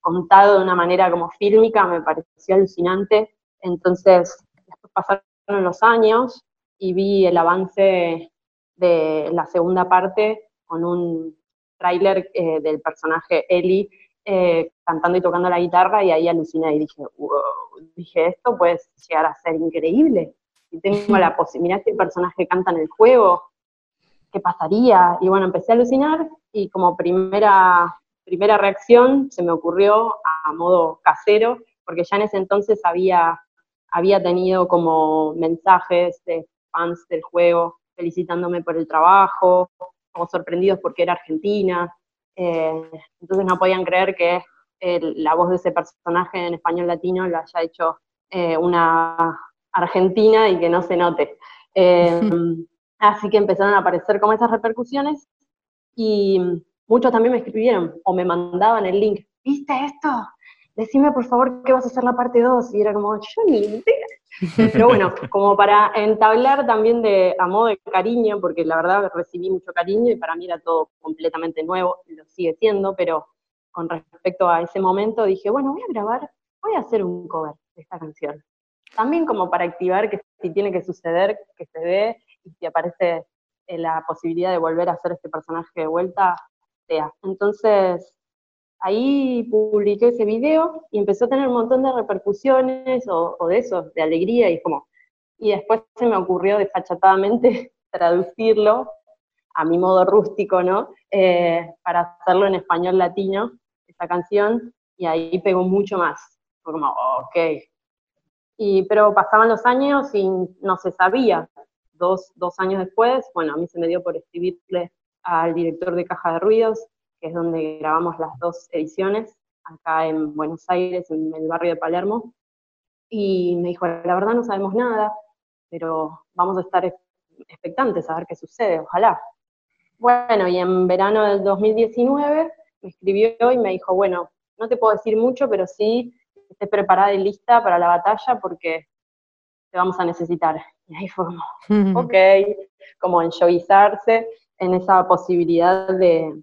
contado de una manera como fílmica me pareció alucinante. Entonces, después pasaron los años y vi el avance de la segunda parte con un tráiler eh, del personaje Ellie eh, cantando y tocando la guitarra y ahí aluciné y dije, wow, dije, esto puede llegar a ser increíble. Si tengo la posibilidad que el personaje canta en el juego, ¿qué pasaría? Y bueno, empecé a alucinar y como primera, primera reacción se me ocurrió a modo casero, porque ya en ese entonces había, había tenido como mensajes de fans del juego felicitándome por el trabajo, o sorprendidos porque era argentina, eh, entonces no podían creer que el- la voz de ese personaje en español latino la haya hecho eh, una argentina y que no se note. Eh, así que empezaron a aparecer como esas repercusiones y muchos también me escribieron o me mandaban el link, ¿viste esto? Decime por favor que vas a hacer la parte 2 y era como, yo ni idea. Pero bueno, como para entablar también de, a modo de cariño, porque la verdad recibí mucho cariño y para mí era todo completamente nuevo, lo sigue siendo, pero con respecto a ese momento dije, bueno, voy a grabar, voy a hacer un cover de esta canción. También como para activar que si tiene que suceder, que se dé, y si aparece eh, la posibilidad de volver a hacer este personaje de vuelta, sea. Entonces, ahí publiqué ese video y empezó a tener un montón de repercusiones o, o de eso, de alegría y como, y después se me ocurrió desfachatadamente traducirlo a mi modo rústico, ¿no? Eh, para hacerlo en español latino, esa canción, y ahí pegó mucho más. Fue como, ok. Y, pero pasaban los años y no se sabía. Dos, dos años después, bueno, a mí se me dio por escribirle al director de Caja de Ruidos, que es donde grabamos las dos ediciones, acá en Buenos Aires, en el barrio de Palermo. Y me dijo, la verdad no sabemos nada, pero vamos a estar expectantes a ver qué sucede, ojalá. Bueno, y en verano del 2019 me escribió y me dijo, bueno, no te puedo decir mucho, pero sí estés preparada y lista para la batalla porque te vamos a necesitar. Y ahí fue como, ok, como enjoyizarse en esa posibilidad de,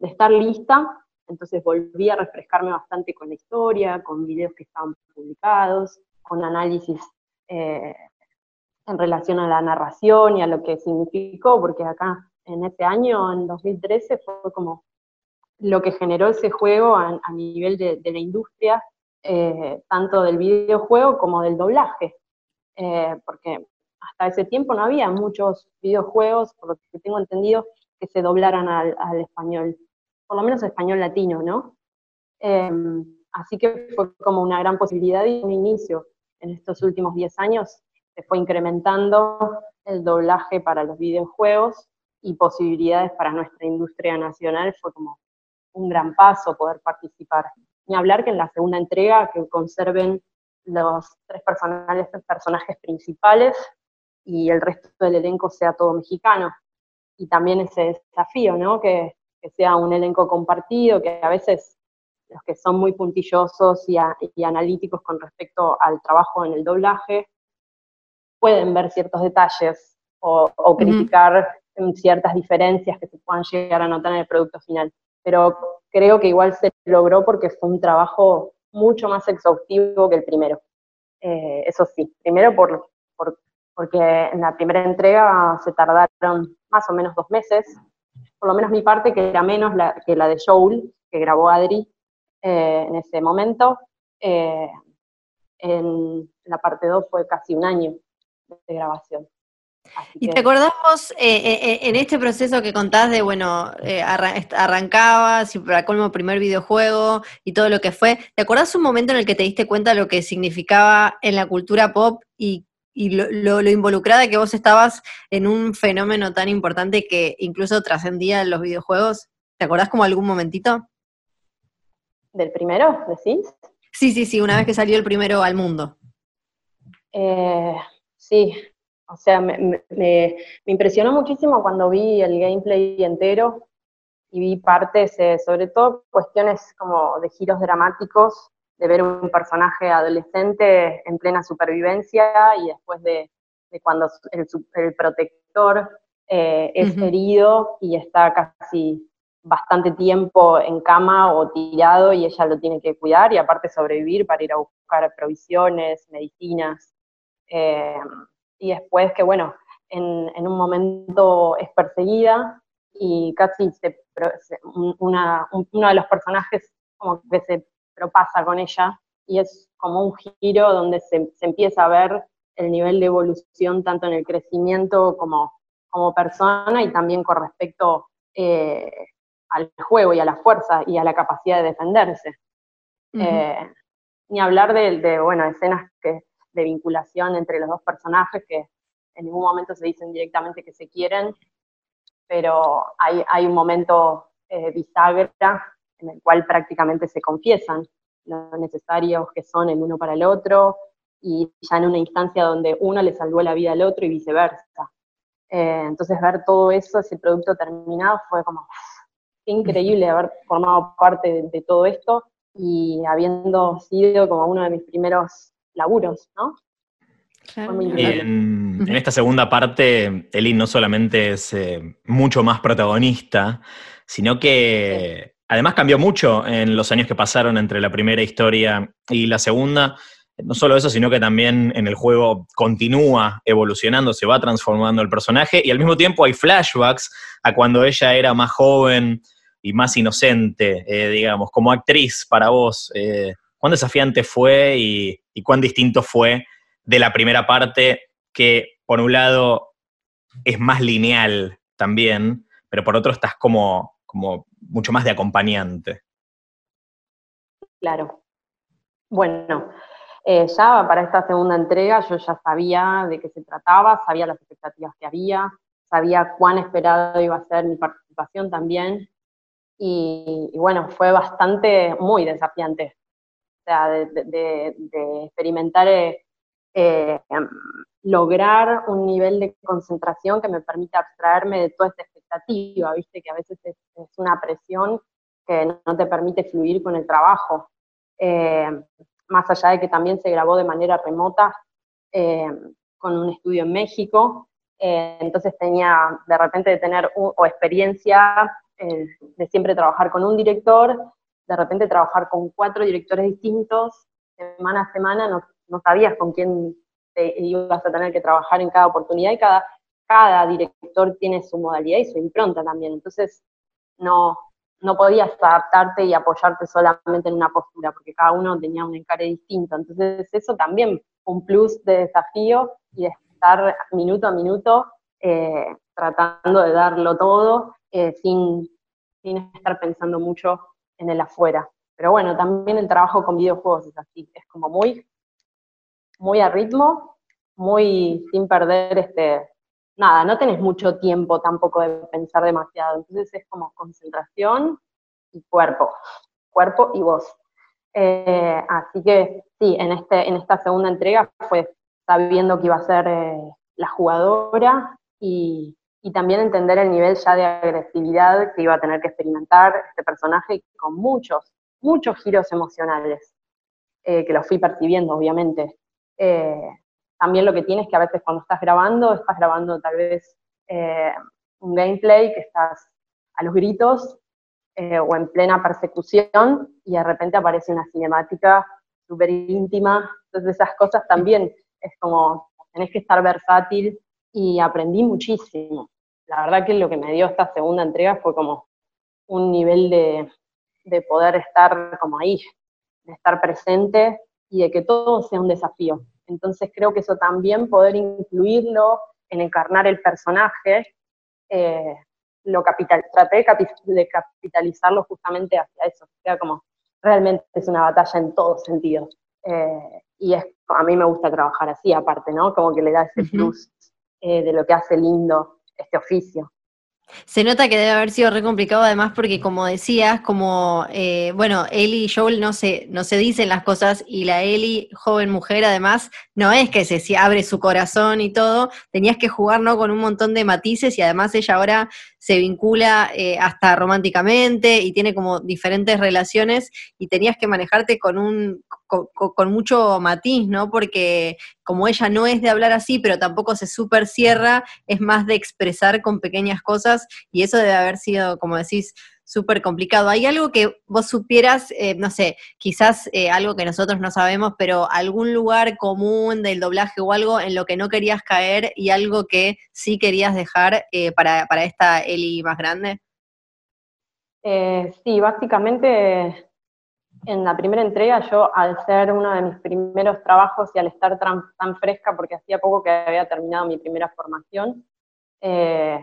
estar lista. Entonces volví a refrescarme bastante con la historia, con videos que estaban publicados, con análisis eh, en relación a la narración y a lo que significó, porque acá en ese año, en 2013, fue como lo que generó ese juego a, nivel de, la industria, eh, tanto del videojuego como del doblaje, eh, porque hasta ese tiempo no había muchos videojuegos, por lo que tengo entendido, que se doblaran al, español, por lo menos español latino, ¿no? Em, así que fue como una gran posibilidad y un inicio en estos últimos 10 años se fue incrementando el doblaje para los videojuegos y posibilidades para nuestra industria nacional fue como un gran paso poder participar. Ni hablar que en la segunda entrega que conserven los tres personajes, personajes principales y el resto del elenco sea todo mexicano. Y también ese desafío, ¿no? Que, que sea un elenco compartido, que a veces los que son muy puntillosos y, analíticos con respecto al trabajo en el doblaje, pueden ver ciertos detalles o, criticar ciertas diferencias que se puedan llegar a notar en el producto final. Pero creo que igual se logró porque fue un trabajo mucho más exhaustivo que el primero. Eh, eso sí, primero por, porque en la primera entrega se tardaron más o menos dos meses, por lo menos mi parte, que era menos que la de Joel, que grabó Adri, eh, en ese momento. Eh, en la parte 2 fue casi un año de grabación.
y te acordamos eh, en este proceso que contás de, bueno, arrancabas y para colmo primer videojuego y todo lo que fue, ¿te acordás un momento en el que te diste cuenta de lo que significaba en la cultura pop y, lo, involucrada que vos estabas en un fenómeno tan importante que incluso trascendía los videojuegos? ¿Te acordás como algún momentito?
¿Del primero, decís?
Sí, sí, sí, una vez que salió el primero al mundo.
Eh, sí, o sea, me, impresionó muchísimo cuando vi el gameplay entero y vi partes, eh, sobre todo cuestiones como de giros dramáticos, de ver un personaje adolescente en plena supervivencia y después de, cuando el, protector eh, es herido y está casi bastante tiempo en cama o tirado y ella lo tiene que cuidar y aparte sobrevivir para ir a buscar provisiones, medicinas. Eh, y después que, bueno, en, un momento es perseguida y casi se, una, uno de los personajes como que se propasa con ella y es como un giro donde se, empieza a ver el nivel de evolución tanto en el crecimiento como, como persona y también con respecto eh, al juego y a la fuerza y a la capacidad de defenderse. Eh, ni hablar de, bueno, escenas que, de vinculación entre los dos personajes que en ningún momento se dicen directamente que se quieren, pero hay, hay un momento eh, bisagra en el cual prácticamente se confiesan lo necesarios que son el uno para el otro, y ya en una instancia donde uno le salvó la vida al otro y viceversa. Eh, entonces ver todo eso, ese producto terminado, fue como, increíble haber formado parte de, todo esto y habiendo sido como uno de mis primeros laburos, ¿no?
En, esta segunda parte, Eli no solamente es eh, mucho más protagonista, sino que además cambió mucho en los años que pasaron entre la primera historia y la segunda. No solo eso, sino que también en el juego continúa evolucionando, se va transformando el personaje y al mismo tiempo hay flashbacks a cuando ella era más joven, y más inocente, eh, digamos, como actriz para vos? Eh, ¿Cuán desafiante fue y, cuán distinto fue de la primera parte que, por un lado, es más lineal también, pero por otro estás como, como mucho más de acompañante?
Claro. Bueno, eh, ya para esta segunda entrega yo ya sabía de qué se trataba, sabía las expectativas que había, sabía cuán esperado iba a ser mi participación también, y, bueno, fue bastante, muy desafiante. O sea, de, experimentar, eh, eh, lograr un nivel de concentración que me permita abstraerme de toda esta expectativa, viste, que a veces es, una presión que no te permite fluir con el trabajo. Eh, más allá de que también se grabó de manera remota, eh, con un estudio en México, eh, entonces tenía de repente de tener o experiencia de siempre trabajar con un director, de repente trabajar con cuatro directores distintos, semana a semana no, no sabías con quién te ibas a tener que trabajar en cada oportunidad y cada, cada director tiene su modalidad y su impronta también. Entonces, no, no podías adaptarte y apoyarte solamente en una postura, porque cada uno tenía un encare distinto. Entonces, eso también un plus de desafío y de estar minuto a minuto eh, tratando de darlo todo eh, sin, sin estar pensando mucho en el afuera. Pero bueno, también el trabajo con videojuegos es así, es como muy, muy a ritmo, muy sin perder este, nada, no tenés mucho tiempo tampoco de pensar demasiado, entonces es como concentración y cuerpo, cuerpo y voz. Eh, así que sí, en, este, en esta segunda entrega fue sabiendo que iba a ser eh, la jugadora y, y, también entender el nivel ya de agresividad que iba a tener que experimentar este personaje con muchos, muchos giros emocionales, eh, que los fui percibiendo, obviamente también lo que tienes que a veces cuando estás grabando, estás grabando tal vez eh, un gameplay que estás a los gritos eh, o en plena persecución y de repente aparece una cinemática súper íntima. Entonces esas cosas también es como, tenés que estar versátil y aprendí muchísimo. La verdad que lo que me dio esta segunda entrega fue como un nivel de, de poder estar como ahí, de estar presente y de que todo sea un desafío. Entonces creo que eso también, poder incluirlo en encarnar el personaje, eh, lo capital, traté de, capitalizarlo justamente hacia eso, o sea, como realmente es una batalla en todos sentidos. Eh, y es, a mí me gusta trabajar así, aparte, ¿no? Como que le da ese plus eh, de lo que hace lindo este oficio.
Se nota que debe haber sido re complicado además porque como decías, como, eh, bueno, Ellie y Joel no se, no se dicen las cosas y la Ellie, joven mujer, además, no es que se, abre su corazón y todo, tenías que jugar ¿no? con un montón de matices y además ella ahora se vincula eh, hasta románticamente y tiene como diferentes relaciones y tenías que manejarte con un con, mucho matiz, ¿no? Porque como ella no es de hablar así, pero tampoco se super cierra, es más de expresar con pequeñas cosas y eso debe haber sido, como decís, súper complicado. ¿Hay algo que vos supieras, eh, no sé, quizás eh, algo que nosotros no sabemos, pero algún lugar común del doblaje o algo en lo que no querías caer y algo que sí querías dejar eh, para, para, esta Eli más grande?
sí, básicamente en la primera entrega yo, al ser uno de mis primeros trabajos y al estar tan, tan fresca, porque hacía poco que había terminado mi primera formación, eh,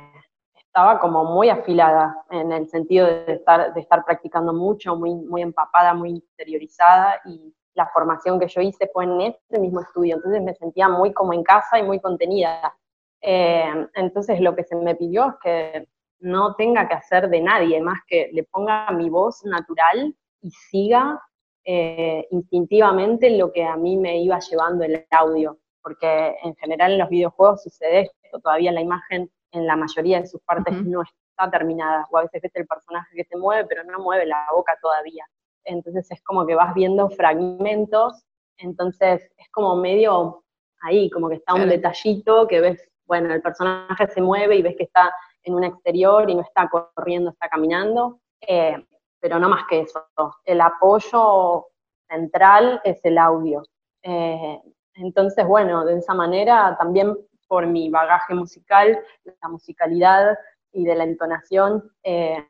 estaba como muy afilada en el sentido de estar, de estar practicando mucho, muy, muy empapada, muy interiorizada y la formación que yo hice fue en este mismo estudio, entonces me sentía muy como en casa y muy contenida. Eh, entonces lo que se me pidió es que no tenga que hacer de nadie, más que le ponga mi voz natural y siga eh, instintivamente lo que a mí me iba llevando el audio, porque en general en los videojuegos sucede esto, todavía la imagen en la mayoría de sus partes no está terminada, o a veces ves el personaje que se mueve, pero no mueve la boca todavía. Entonces es como que vas viendo fragmentos, entonces es como medio ahí, como que está un detallito que ves, bueno, el personaje se mueve y ves que está en un exterior y no está corriendo, está caminando. Eh, pero no más que eso. El apoyo central es el audio. Eh, entonces, bueno, de esa manera también por mi bagaje musical, la musicalidad y de la entonación eh,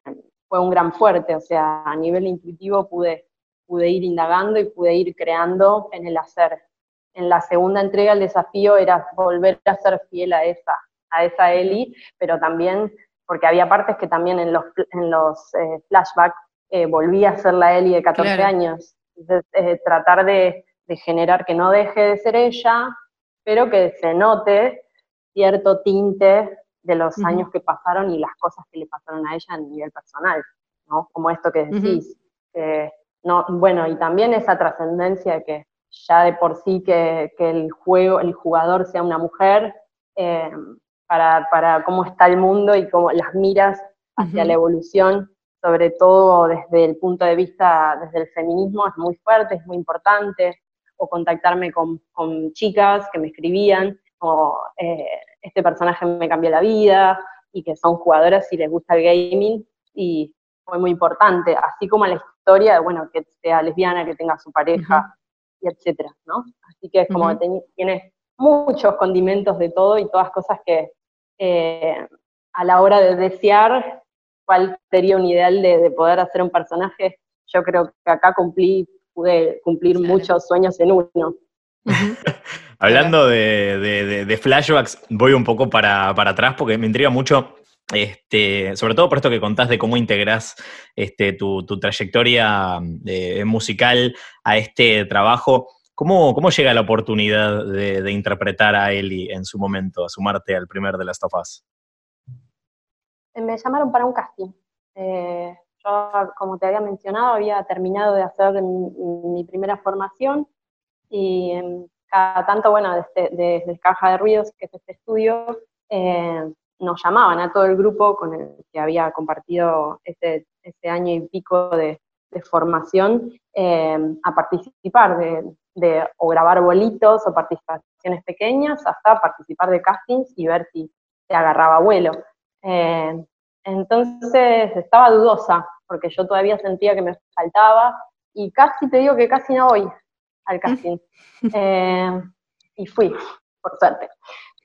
fue un gran fuerte, o sea, a nivel intuitivo pude, pude ir indagando y pude ir creando en el hacer. En la segunda entrega el desafío era volver a ser fiel a esa, a esa Eli, pero también porque había partes que también en los, en los eh, flashbacks eh, volví a ser la Eli de 14 años. Entonces, eh, tratar de, generar que no deje de ser ella, pero que se note cierto tinte de los años que pasaron y las cosas que le pasaron a ella a nivel personal, ¿no? Como esto que decís. no, bueno, y también esa trascendencia de que ya de por sí que, el juego, el jugador sea una mujer, eh, para, para, cómo está el mundo y cómo las miras hacia la evolución sobre todo desde el punto de vista, desde el feminismo, es muy fuerte, es muy importante, o contactarme con, con chicas que me escribían, o eh, este personaje me cambió la vida, y que son jugadoras y les gusta el gaming, y fue muy importante, así como la historia de, bueno, que sea lesbiana, que tenga su pareja, y etcétera, ¿no? Así que es como que tiene muchos condimentos de todo y todas cosas que eh, a la hora de desear cuál sería un ideal de, poder hacer un personaje, yo creo que acá cumplí, pude cumplir muchos sueños en uno.
Hablando de, flashbacks, voy un poco para, atrás porque me intriga mucho, este, sobre todo por esto que contás de cómo integrás este, tu, trayectoria eh, musical a este trabajo. ¿Cómo, ¿Cómo, llega la oportunidad de, interpretar a Ellie en su momento, a sumarte al primer de las tofas?
Eh, me llamaron para un casting. Eh, yo, como te había mencionado, había terminado de hacer mi, primera formación y em, tanto, bueno, desde, desde, Caja de Ruidos, que es este estudio, eh, nos llamaban a todo el grupo con el que había compartido este, este año y pico de, formación em, a participar de, o grabar bolitos o participaciones pequeñas hasta participar de castings y ver si se agarraba vuelo. Eh, entonces estaba dudosa, porque yo todavía sentía que me faltaba, y casi te digo que casi no voy al casting. Eh, y fui, por suerte,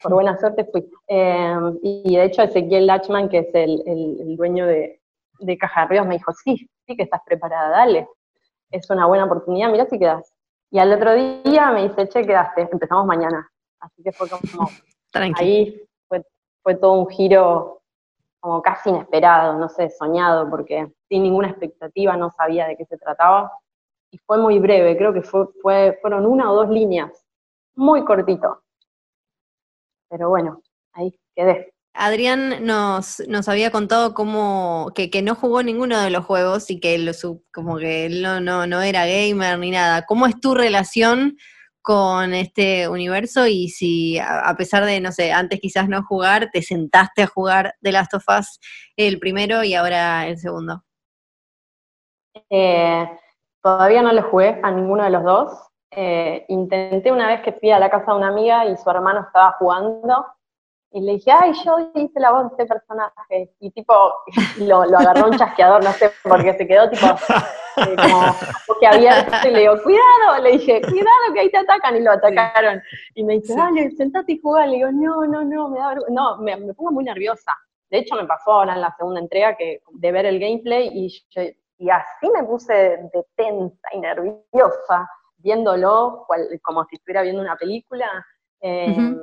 por buena suerte fui. Eh, y de hecho Ezequiel Lachman, que es el, dueño de, de Caja de Ríos, me dijo, sí, sí que estás preparada, dale, es una buena oportunidad, mira si quedas. Y al otro día me dice, che, quedaste, empezamos mañana. Así que fue como, ahí fue, fue todo un giro como casi inesperado, no sé, soñado, porque sin ninguna expectativa no sabía de qué se trataba. Y fue muy breve, creo que fue, fue, fueron una o dos líneas, muy cortito. Pero bueno, ahí quedé.
Adrián nos, nos había contado cómo que, que, no jugó ninguno de los juegos y que lo, como que él no, no, no era gamer ni nada. ¿Cómo es tu relación con este universo y si a pesar de, no sé, antes quizás no jugar, te sentaste a jugar The Last of Us el primero y ahora el segundo.
Eh, todavía no lo jugué a ninguno de los dos. Eh, intenté una vez que fui a la casa de una amiga y su hermano estaba jugando y le dije, ay, yo hice la voz de este personaje. Y tipo, lo, lo agarró un chasqueador, no sé, porque se quedó tipo, eh, como, porque había, y le digo, cuidado, le dije, cuidado que ahí te atacan, y lo atacaron. Y me dice, dale, sentate y jugá. Le digo, no, no, no, me da No, me, me, pongo muy nerviosa. De hecho, me pasó ahora en la segunda entrega que, de ver el gameplay y, y así me puse de tensa y nerviosa, viéndolo como si estuviera viendo una película. Eh,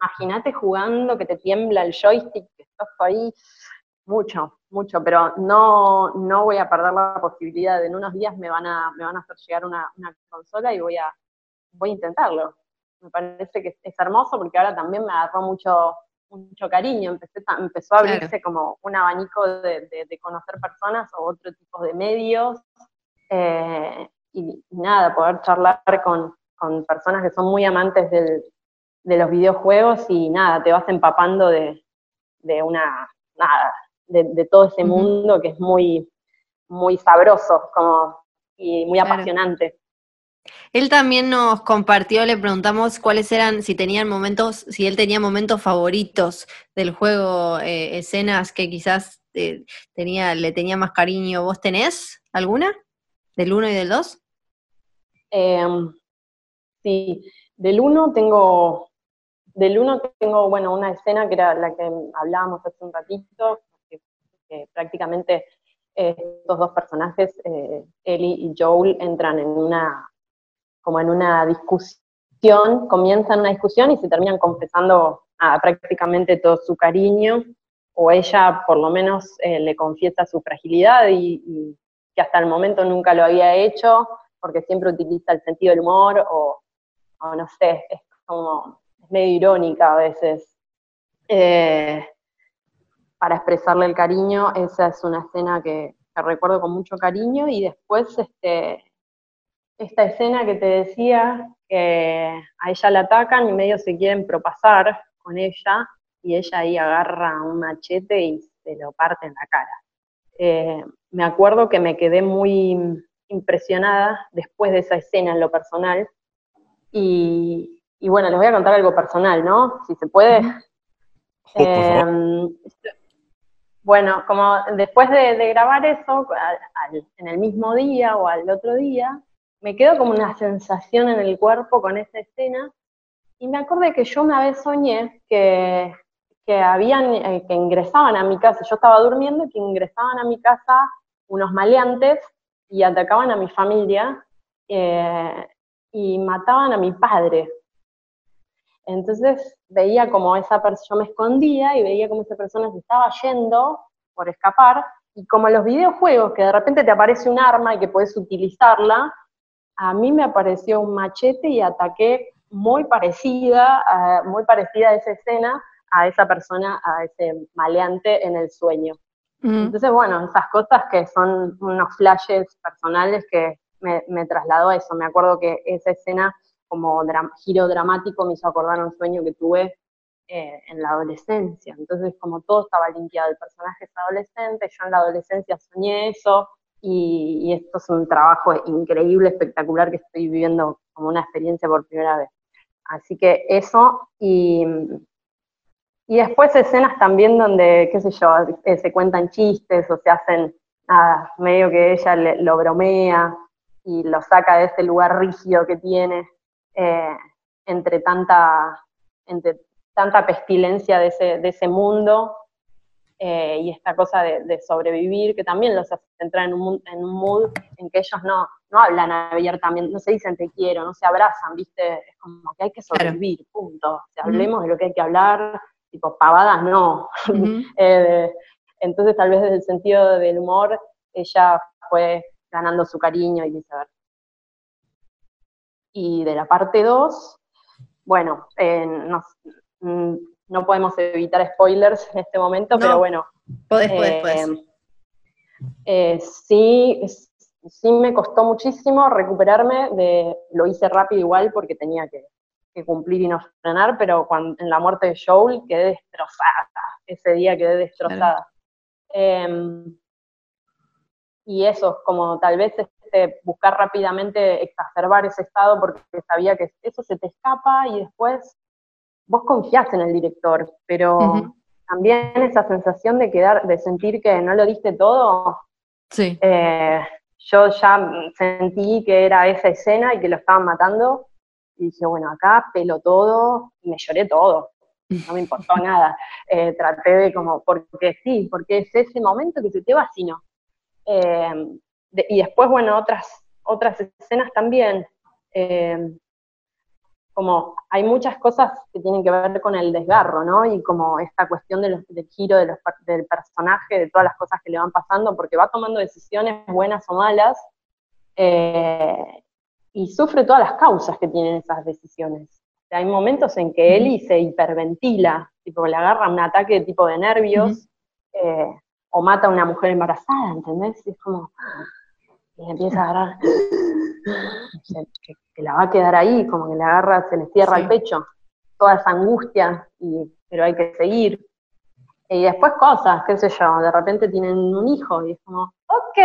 imagínate jugando que te tiembla el joystick, que estás ahí, mucho, mucho, pero no, no voy a perder la posibilidad, en unos días me van a, me van a hacer llegar una, consola y voy a, voy a intentarlo. Me parece que es hermoso porque ahora también me agarró mucho, mucho cariño, Empecé, empezó a abrirse como un abanico de, conocer personas o otro tipo de medios, eh, y, nada, poder charlar con, con personas que son muy amantes del, de los videojuegos y nada, te vas empapando de, una, nada, de, todo ese mundo que es muy, muy sabroso como, y muy apasionante.
Él también nos compartió, le preguntamos cuáles eran, si tenían momentos, si él tenía momentos favoritos del juego, eh, escenas que quizás eh, tenía, le tenía más cariño. ¿Vos tenés alguna? ¿Del 1 y del 2?
Em, sí, del 1 tengo del uno tengo, bueno, una escena que era la que hablábamos hace un ratito, que, prácticamente eh, estos dos personajes, Ellie y Joel, entran en una, como en una discusión, comienzan una discusión y se terminan confesando a prácticamente todo su cariño, o ella por lo menos eh, le confiesa su fragilidad y, que hasta el momento nunca lo había hecho, porque siempre utiliza el sentido del humor, o, no sé, es como medio irónica a veces. Eh, para expresarle el cariño, esa es una escena que, recuerdo con mucho cariño y después este, esta escena que te decía, que a ella la atacan y medio se quieren propasar con ella y ella ahí agarra un machete y se lo parte en la cara. Eh, me acuerdo que me quedé muy impresionada después de esa escena en lo personal, Y, y bueno, les voy a contar algo personal, ¿no? Si se puede.
Oh.
Eh, bueno, como después de, de grabar eso, al- al- en el mismo día o al otro día, me quedó como una sensación en el cuerpo con esa escena. Y me acordé que yo una vez soñé que, que habían, eh, que ingresaban a mi casa, yo estaba durmiendo y que ingresaban a mi casa unos maleantes y atacaban a mi familia eh, y mataban a mi padre. Entonces veía como esa persona, yo me escondía y veía como esa persona se estaba yendo por escapar, y como los videojuegos, que de repente te aparece un arma y que puedes utilizarla, a mí me apareció un machete y ataqué muy parecida, a- muy parecida a esa escena, a esa persona, a ese maleante en el sueño. Entonces, bueno, esas cosas que son unos flashes personales que me, me trasladó a eso. Me acuerdo que esa escena como giro dramático me hizo acordar un sueño que tuve eh, en la adolescencia. Entonces, como todo estaba limpiado, el personaje es adolescente, yo en la adolescencia soñé eso, y, esto es un trabajo increíble, espectacular, que estoy viviendo como una experiencia por primera vez. Así que eso, y, y después escenas también donde, qué sé yo, eh, se cuentan chistes o se hacen, nada, medio que ella lo bromea y lo saca de ese lugar rígido que tiene eh, entre tanta, entre tanta pestilencia de ese, de ese mundo eh, y esta cosa de, de sobrevivir, que también los hace entrar en un, mu- en un mood en que ellos no, no hablan abiertamente, no se dicen te quiero, no se abrazan, ¿viste? Es como que hay que sobrevivir, punto. O sea, hablemos de lo que hay que hablar, tipo pavadas no. Eh, entonces tal vez desde el sentido del humor ella fue ganando su cariño y viceversa. Y de la parte 2, bueno, eh, no, mm, no podemos evitar spoilers en este momento,
No.
pero bueno.
Podés, podés,
eh,
podés.
eh, sí, sí me costó muchísimo recuperarme, de, lo hice rápido igual porque tenía que, que cumplir y no frenar, pero cuando, en la muerte de Joel quedé destrozada, ese día quedé destrozada. Em, y eso, como tal vez este, buscar rápidamente exacerbar ese estado porque sabía que eso se te escapa y después vos confiás en el director, pero también esa sensación de quedar, de sentir que no lo diste todo,
Sí.
eh, yo ya sentí que era esa escena y que lo estaban matando, y dije, bueno, acá pelo todo, y me lloré todo, no me importó nada. Eh, traté de como, porque sí, porque es ese momento que se te va. Eh, de- y después, bueno, otras, otras escenas también. eh, como hay muchas cosas que tienen que ver con el desgarro, ¿no? Y como esta cuestión de los- del giro de los del personaje, de todas las cosas que le van pasando, porque va tomando decisiones buenas o malas, eh, y sufre todas las causas que tienen esas decisiones. O sea, hay momentos en que Eli se hiperventila, tipo le agarra un ataque tipo de nervios, eh, o mata a una mujer embarazada, ¿entendés? Y es como, y empieza a agarrar, que, que la va a quedar ahí, como que le agarra, se le cierra
Sí.
el pecho, toda esa angustia, y, pero hay que seguir. Y después cosas, qué sé yo, de repente tienen un hijo y es como, ok,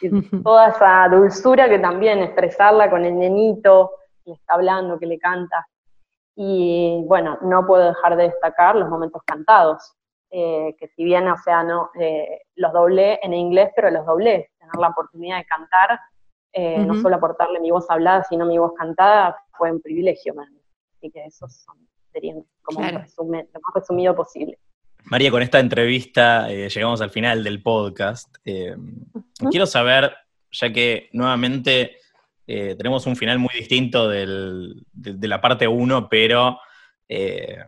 y toda esa dulzura que también expresarla con el nenito que le está hablando, que le canta. Y bueno, no puedo dejar de destacar los momentos cantados, eh, que si bien, o sea, no, eh, los doblé en inglés, pero los doblé, tener la oportunidad de cantar, eh, no solo aportarle mi voz hablada, sino mi voz cantada, fue un privilegio para mí. Así que esos son, serían como
Claro.
un resumen, lo más resumido posible.
María, con esta entrevista eh, llegamos al final del podcast. Eh, Quiero saber, ya que nuevamente eh, tenemos un final muy distinto del- de, de la parte 1, pero eh,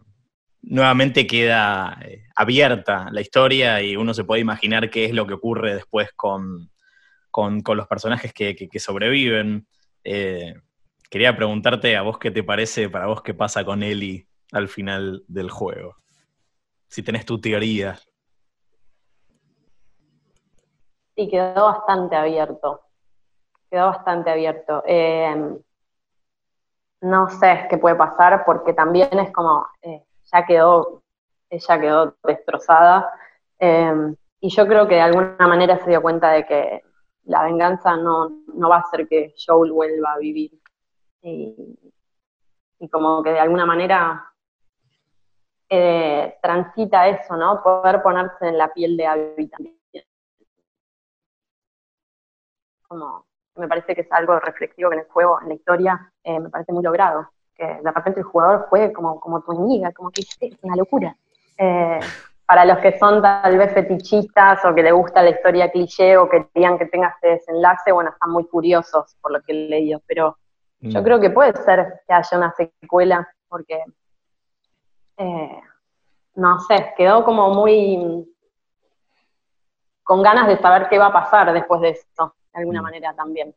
nuevamente queda abierta la historia y uno se puede imaginar qué es lo que ocurre después con, con- los personajes que, sobreviven. Eh, quería preguntarte a vos qué te parece, para vos qué pasa con Ellie al final del juego. Si tenés tu teoría.
Sí, quedó bastante abierto. Quedó bastante abierto. Eh, no sé qué puede pasar porque también es como, eh, ya quedó, ella quedó destrozada. Y yo creo que de alguna manera se dio cuenta de que la venganza no, no va a hacer que Joel vuelva a vivir. Y, como que de alguna manera eh, transita eso, ¿no? Poder ponerse en la piel de Abby también. Como, me parece que es algo reflexivo que en el juego, en la historia, eh, me parece muy logrado. Que de repente el jugador fue como, como tu amiga, como que es una locura. Eh, para los que son tal vez fetichistas o que les gusta la historia cliché o que querían que tenga este desenlace, bueno, están muy curiosos por lo que he leído, pero yo
Mm.
creo que puede ser que haya una secuela, porque, eh, no sé, quedó como muy con ganas de saber qué va a pasar después de esto, de alguna
Mm.
manera también.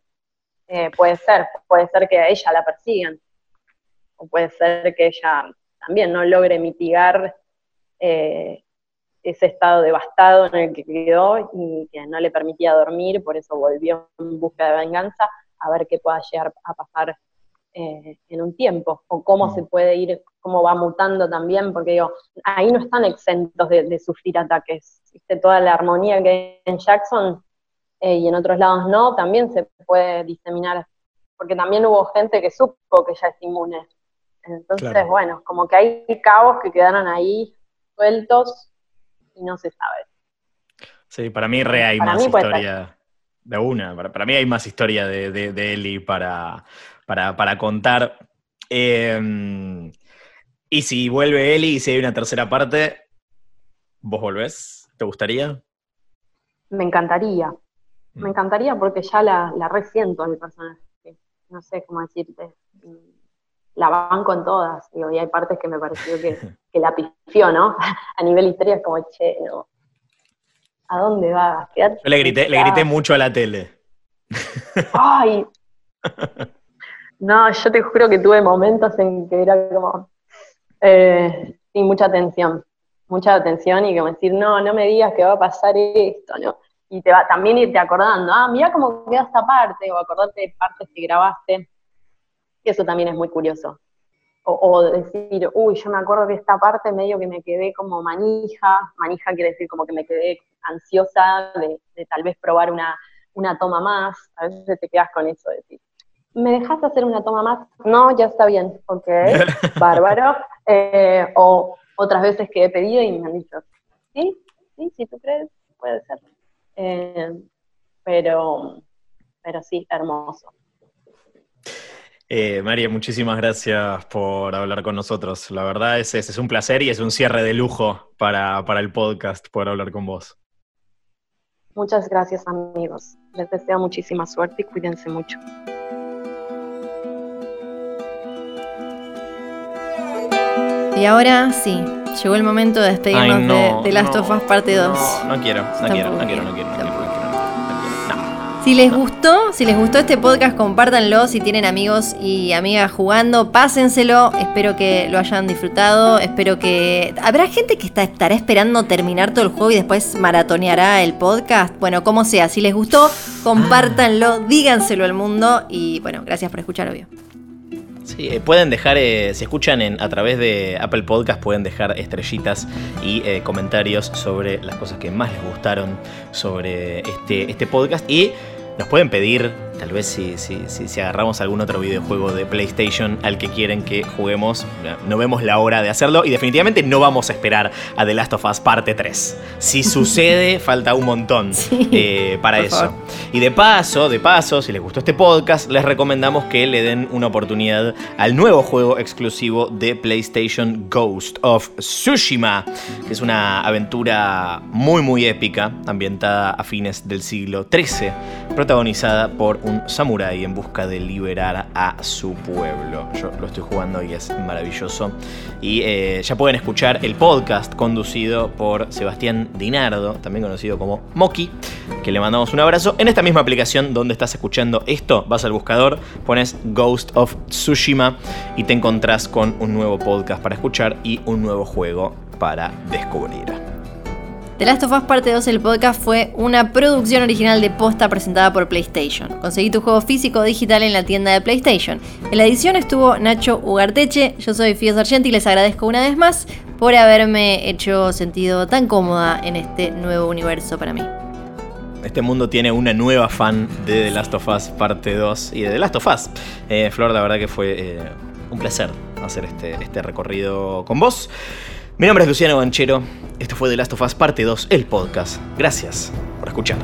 Eh, puede ser, puede ser que a ella la persigan, o puede ser que ella también no logre mitigar eh, ese estado devastado en el que quedó y que no le permitía dormir, por eso volvió en busca de venganza, a ver qué pueda llegar a pasar eh, en un tiempo, o cómo se puede ir, cómo va mutando también, porque digo, ahí no están exentos de, de sufrir ataques, ¿viste? toda la armonía que hay en Jackson eh, y en otros lados no, también se puede diseminar, porque también hubo gente que supo que ya es inmune. Entonces,
Claro.
bueno, como que hay cabos que quedaron ahí sueltos y no se sabe.
Sí, para mí re hay
Para
más historia de una. Para, para mí hay más historia de, de, de Ellie para, para, para contar. Eh, y si vuelve Ellie y si hay una tercera parte, ¿vos volvés? ¿Te gustaría?
Me encantaría.
Mm.
Me encantaría porque ya la, la resiento al personaje. No sé cómo decirte. La banco en todas. Digo, y hay partes que me pareció que, que la pifió, ¿no? A nivel historia es como, che, no. ¿A dónde vas? Quédate
Yo le grité, le grité mucho a la tele.
Ay. No, yo te juro que tuve momentos en que era como, eh, sí, mucha tensión, mucha tensión y como decir, no, no me digas que va a pasar esto, ¿no? Y te va también irte acordando, ah, mira cómo queda esta parte, o acordarte de partes que grabaste, eso también es muy curioso. O, o decir, uy, yo me acuerdo que esta parte medio que me quedé como manija, manija quiere decir como que me quedé ansiosa de, de tal vez probar una, una toma más, a veces te quedas con eso, de decir, ¿me dejas hacer una toma más? No, ya está bien, ok, bárbaro. Eh, o otras veces que he pedido y me han dicho, sí, sí, si tú crees, puede ser. Eh, pero, pero sí, hermoso.
Eh, María, muchísimas gracias por hablar con nosotros. La verdad es, es, es un placer y es un cierre de lujo para, para el podcast poder hablar con vos.
Muchas gracias amigos. Les deseo muchísima suerte y cuídense mucho.
Y ahora sí, llegó el momento de despedirnos
Ay, no,
de, de Last
no,
of Us parte 2.
No, no quiero, no quiero, no quiero, no quiero,
Si les gustó, si les gustó este podcast, compártanlo. Si tienen amigos y amigas jugando, pásenselo. Espero que lo hayan disfrutado. Espero que. Habrá gente que está, estará esperando terminar todo el juego y después maratoneará el podcast. Bueno, como sea, si les gustó, compártanlo, díganselo al mundo. Y bueno, gracias por escuchar, obvio.
Sí, eh, pueden dejar, eh, si escuchan a través de Apple Podcast, pueden dejar estrellitas y eh, comentarios sobre las cosas que más les gustaron sobre este, este podcast. Y nos pueden pedir, tal vez si, si, si, si agarramos algún otro videojuego de PlayStation al que quieren que juguemos, no vemos la hora de hacerlo y definitivamente no vamos a esperar a The Last of Us parte 3. Si sucede, falta un montón eh, para eso.
favor.
Y de paso, de paso, si les gustó este podcast, les recomendamos que le den una oportunidad al nuevo juego exclusivo de PlayStation Ghost of Tsushima, que es una aventura muy muy épica, ambientada a fines del siglo XIII, protagonizada por un samurái en busca de liberar a su pueblo. Yo lo estoy jugando y es maravilloso. Y eh, ya pueden escuchar el podcast conducido por Sebastián Dinardo, también conocido como Moki, que le mandamos un abrazo. En esta misma aplicación donde estás escuchando esto, vas al buscador, pones Ghost of Tsushima y te encontrás con un nuevo podcast para escuchar y un nuevo juego para descubrir.
The Last of Us Parte 2, el podcast, fue una producción original de posta presentada por PlayStation. Conseguí tu juego físico o digital en la tienda de PlayStation. En la edición estuvo Nacho Ugarteche, yo soy Fío Sargenti y les agradezco una vez más por haberme hecho sentido tan cómoda en este nuevo universo para mí.
Este mundo tiene una nueva fan de The Last of Us Parte 2 y de The Last of Us. Eh, Flor, la verdad que fue eh, un placer hacer este, este recorrido con vos. Mi nombre es Luciano Banchero. Esto fue The Last of Us Parte 2, el podcast. Gracias por escuchar.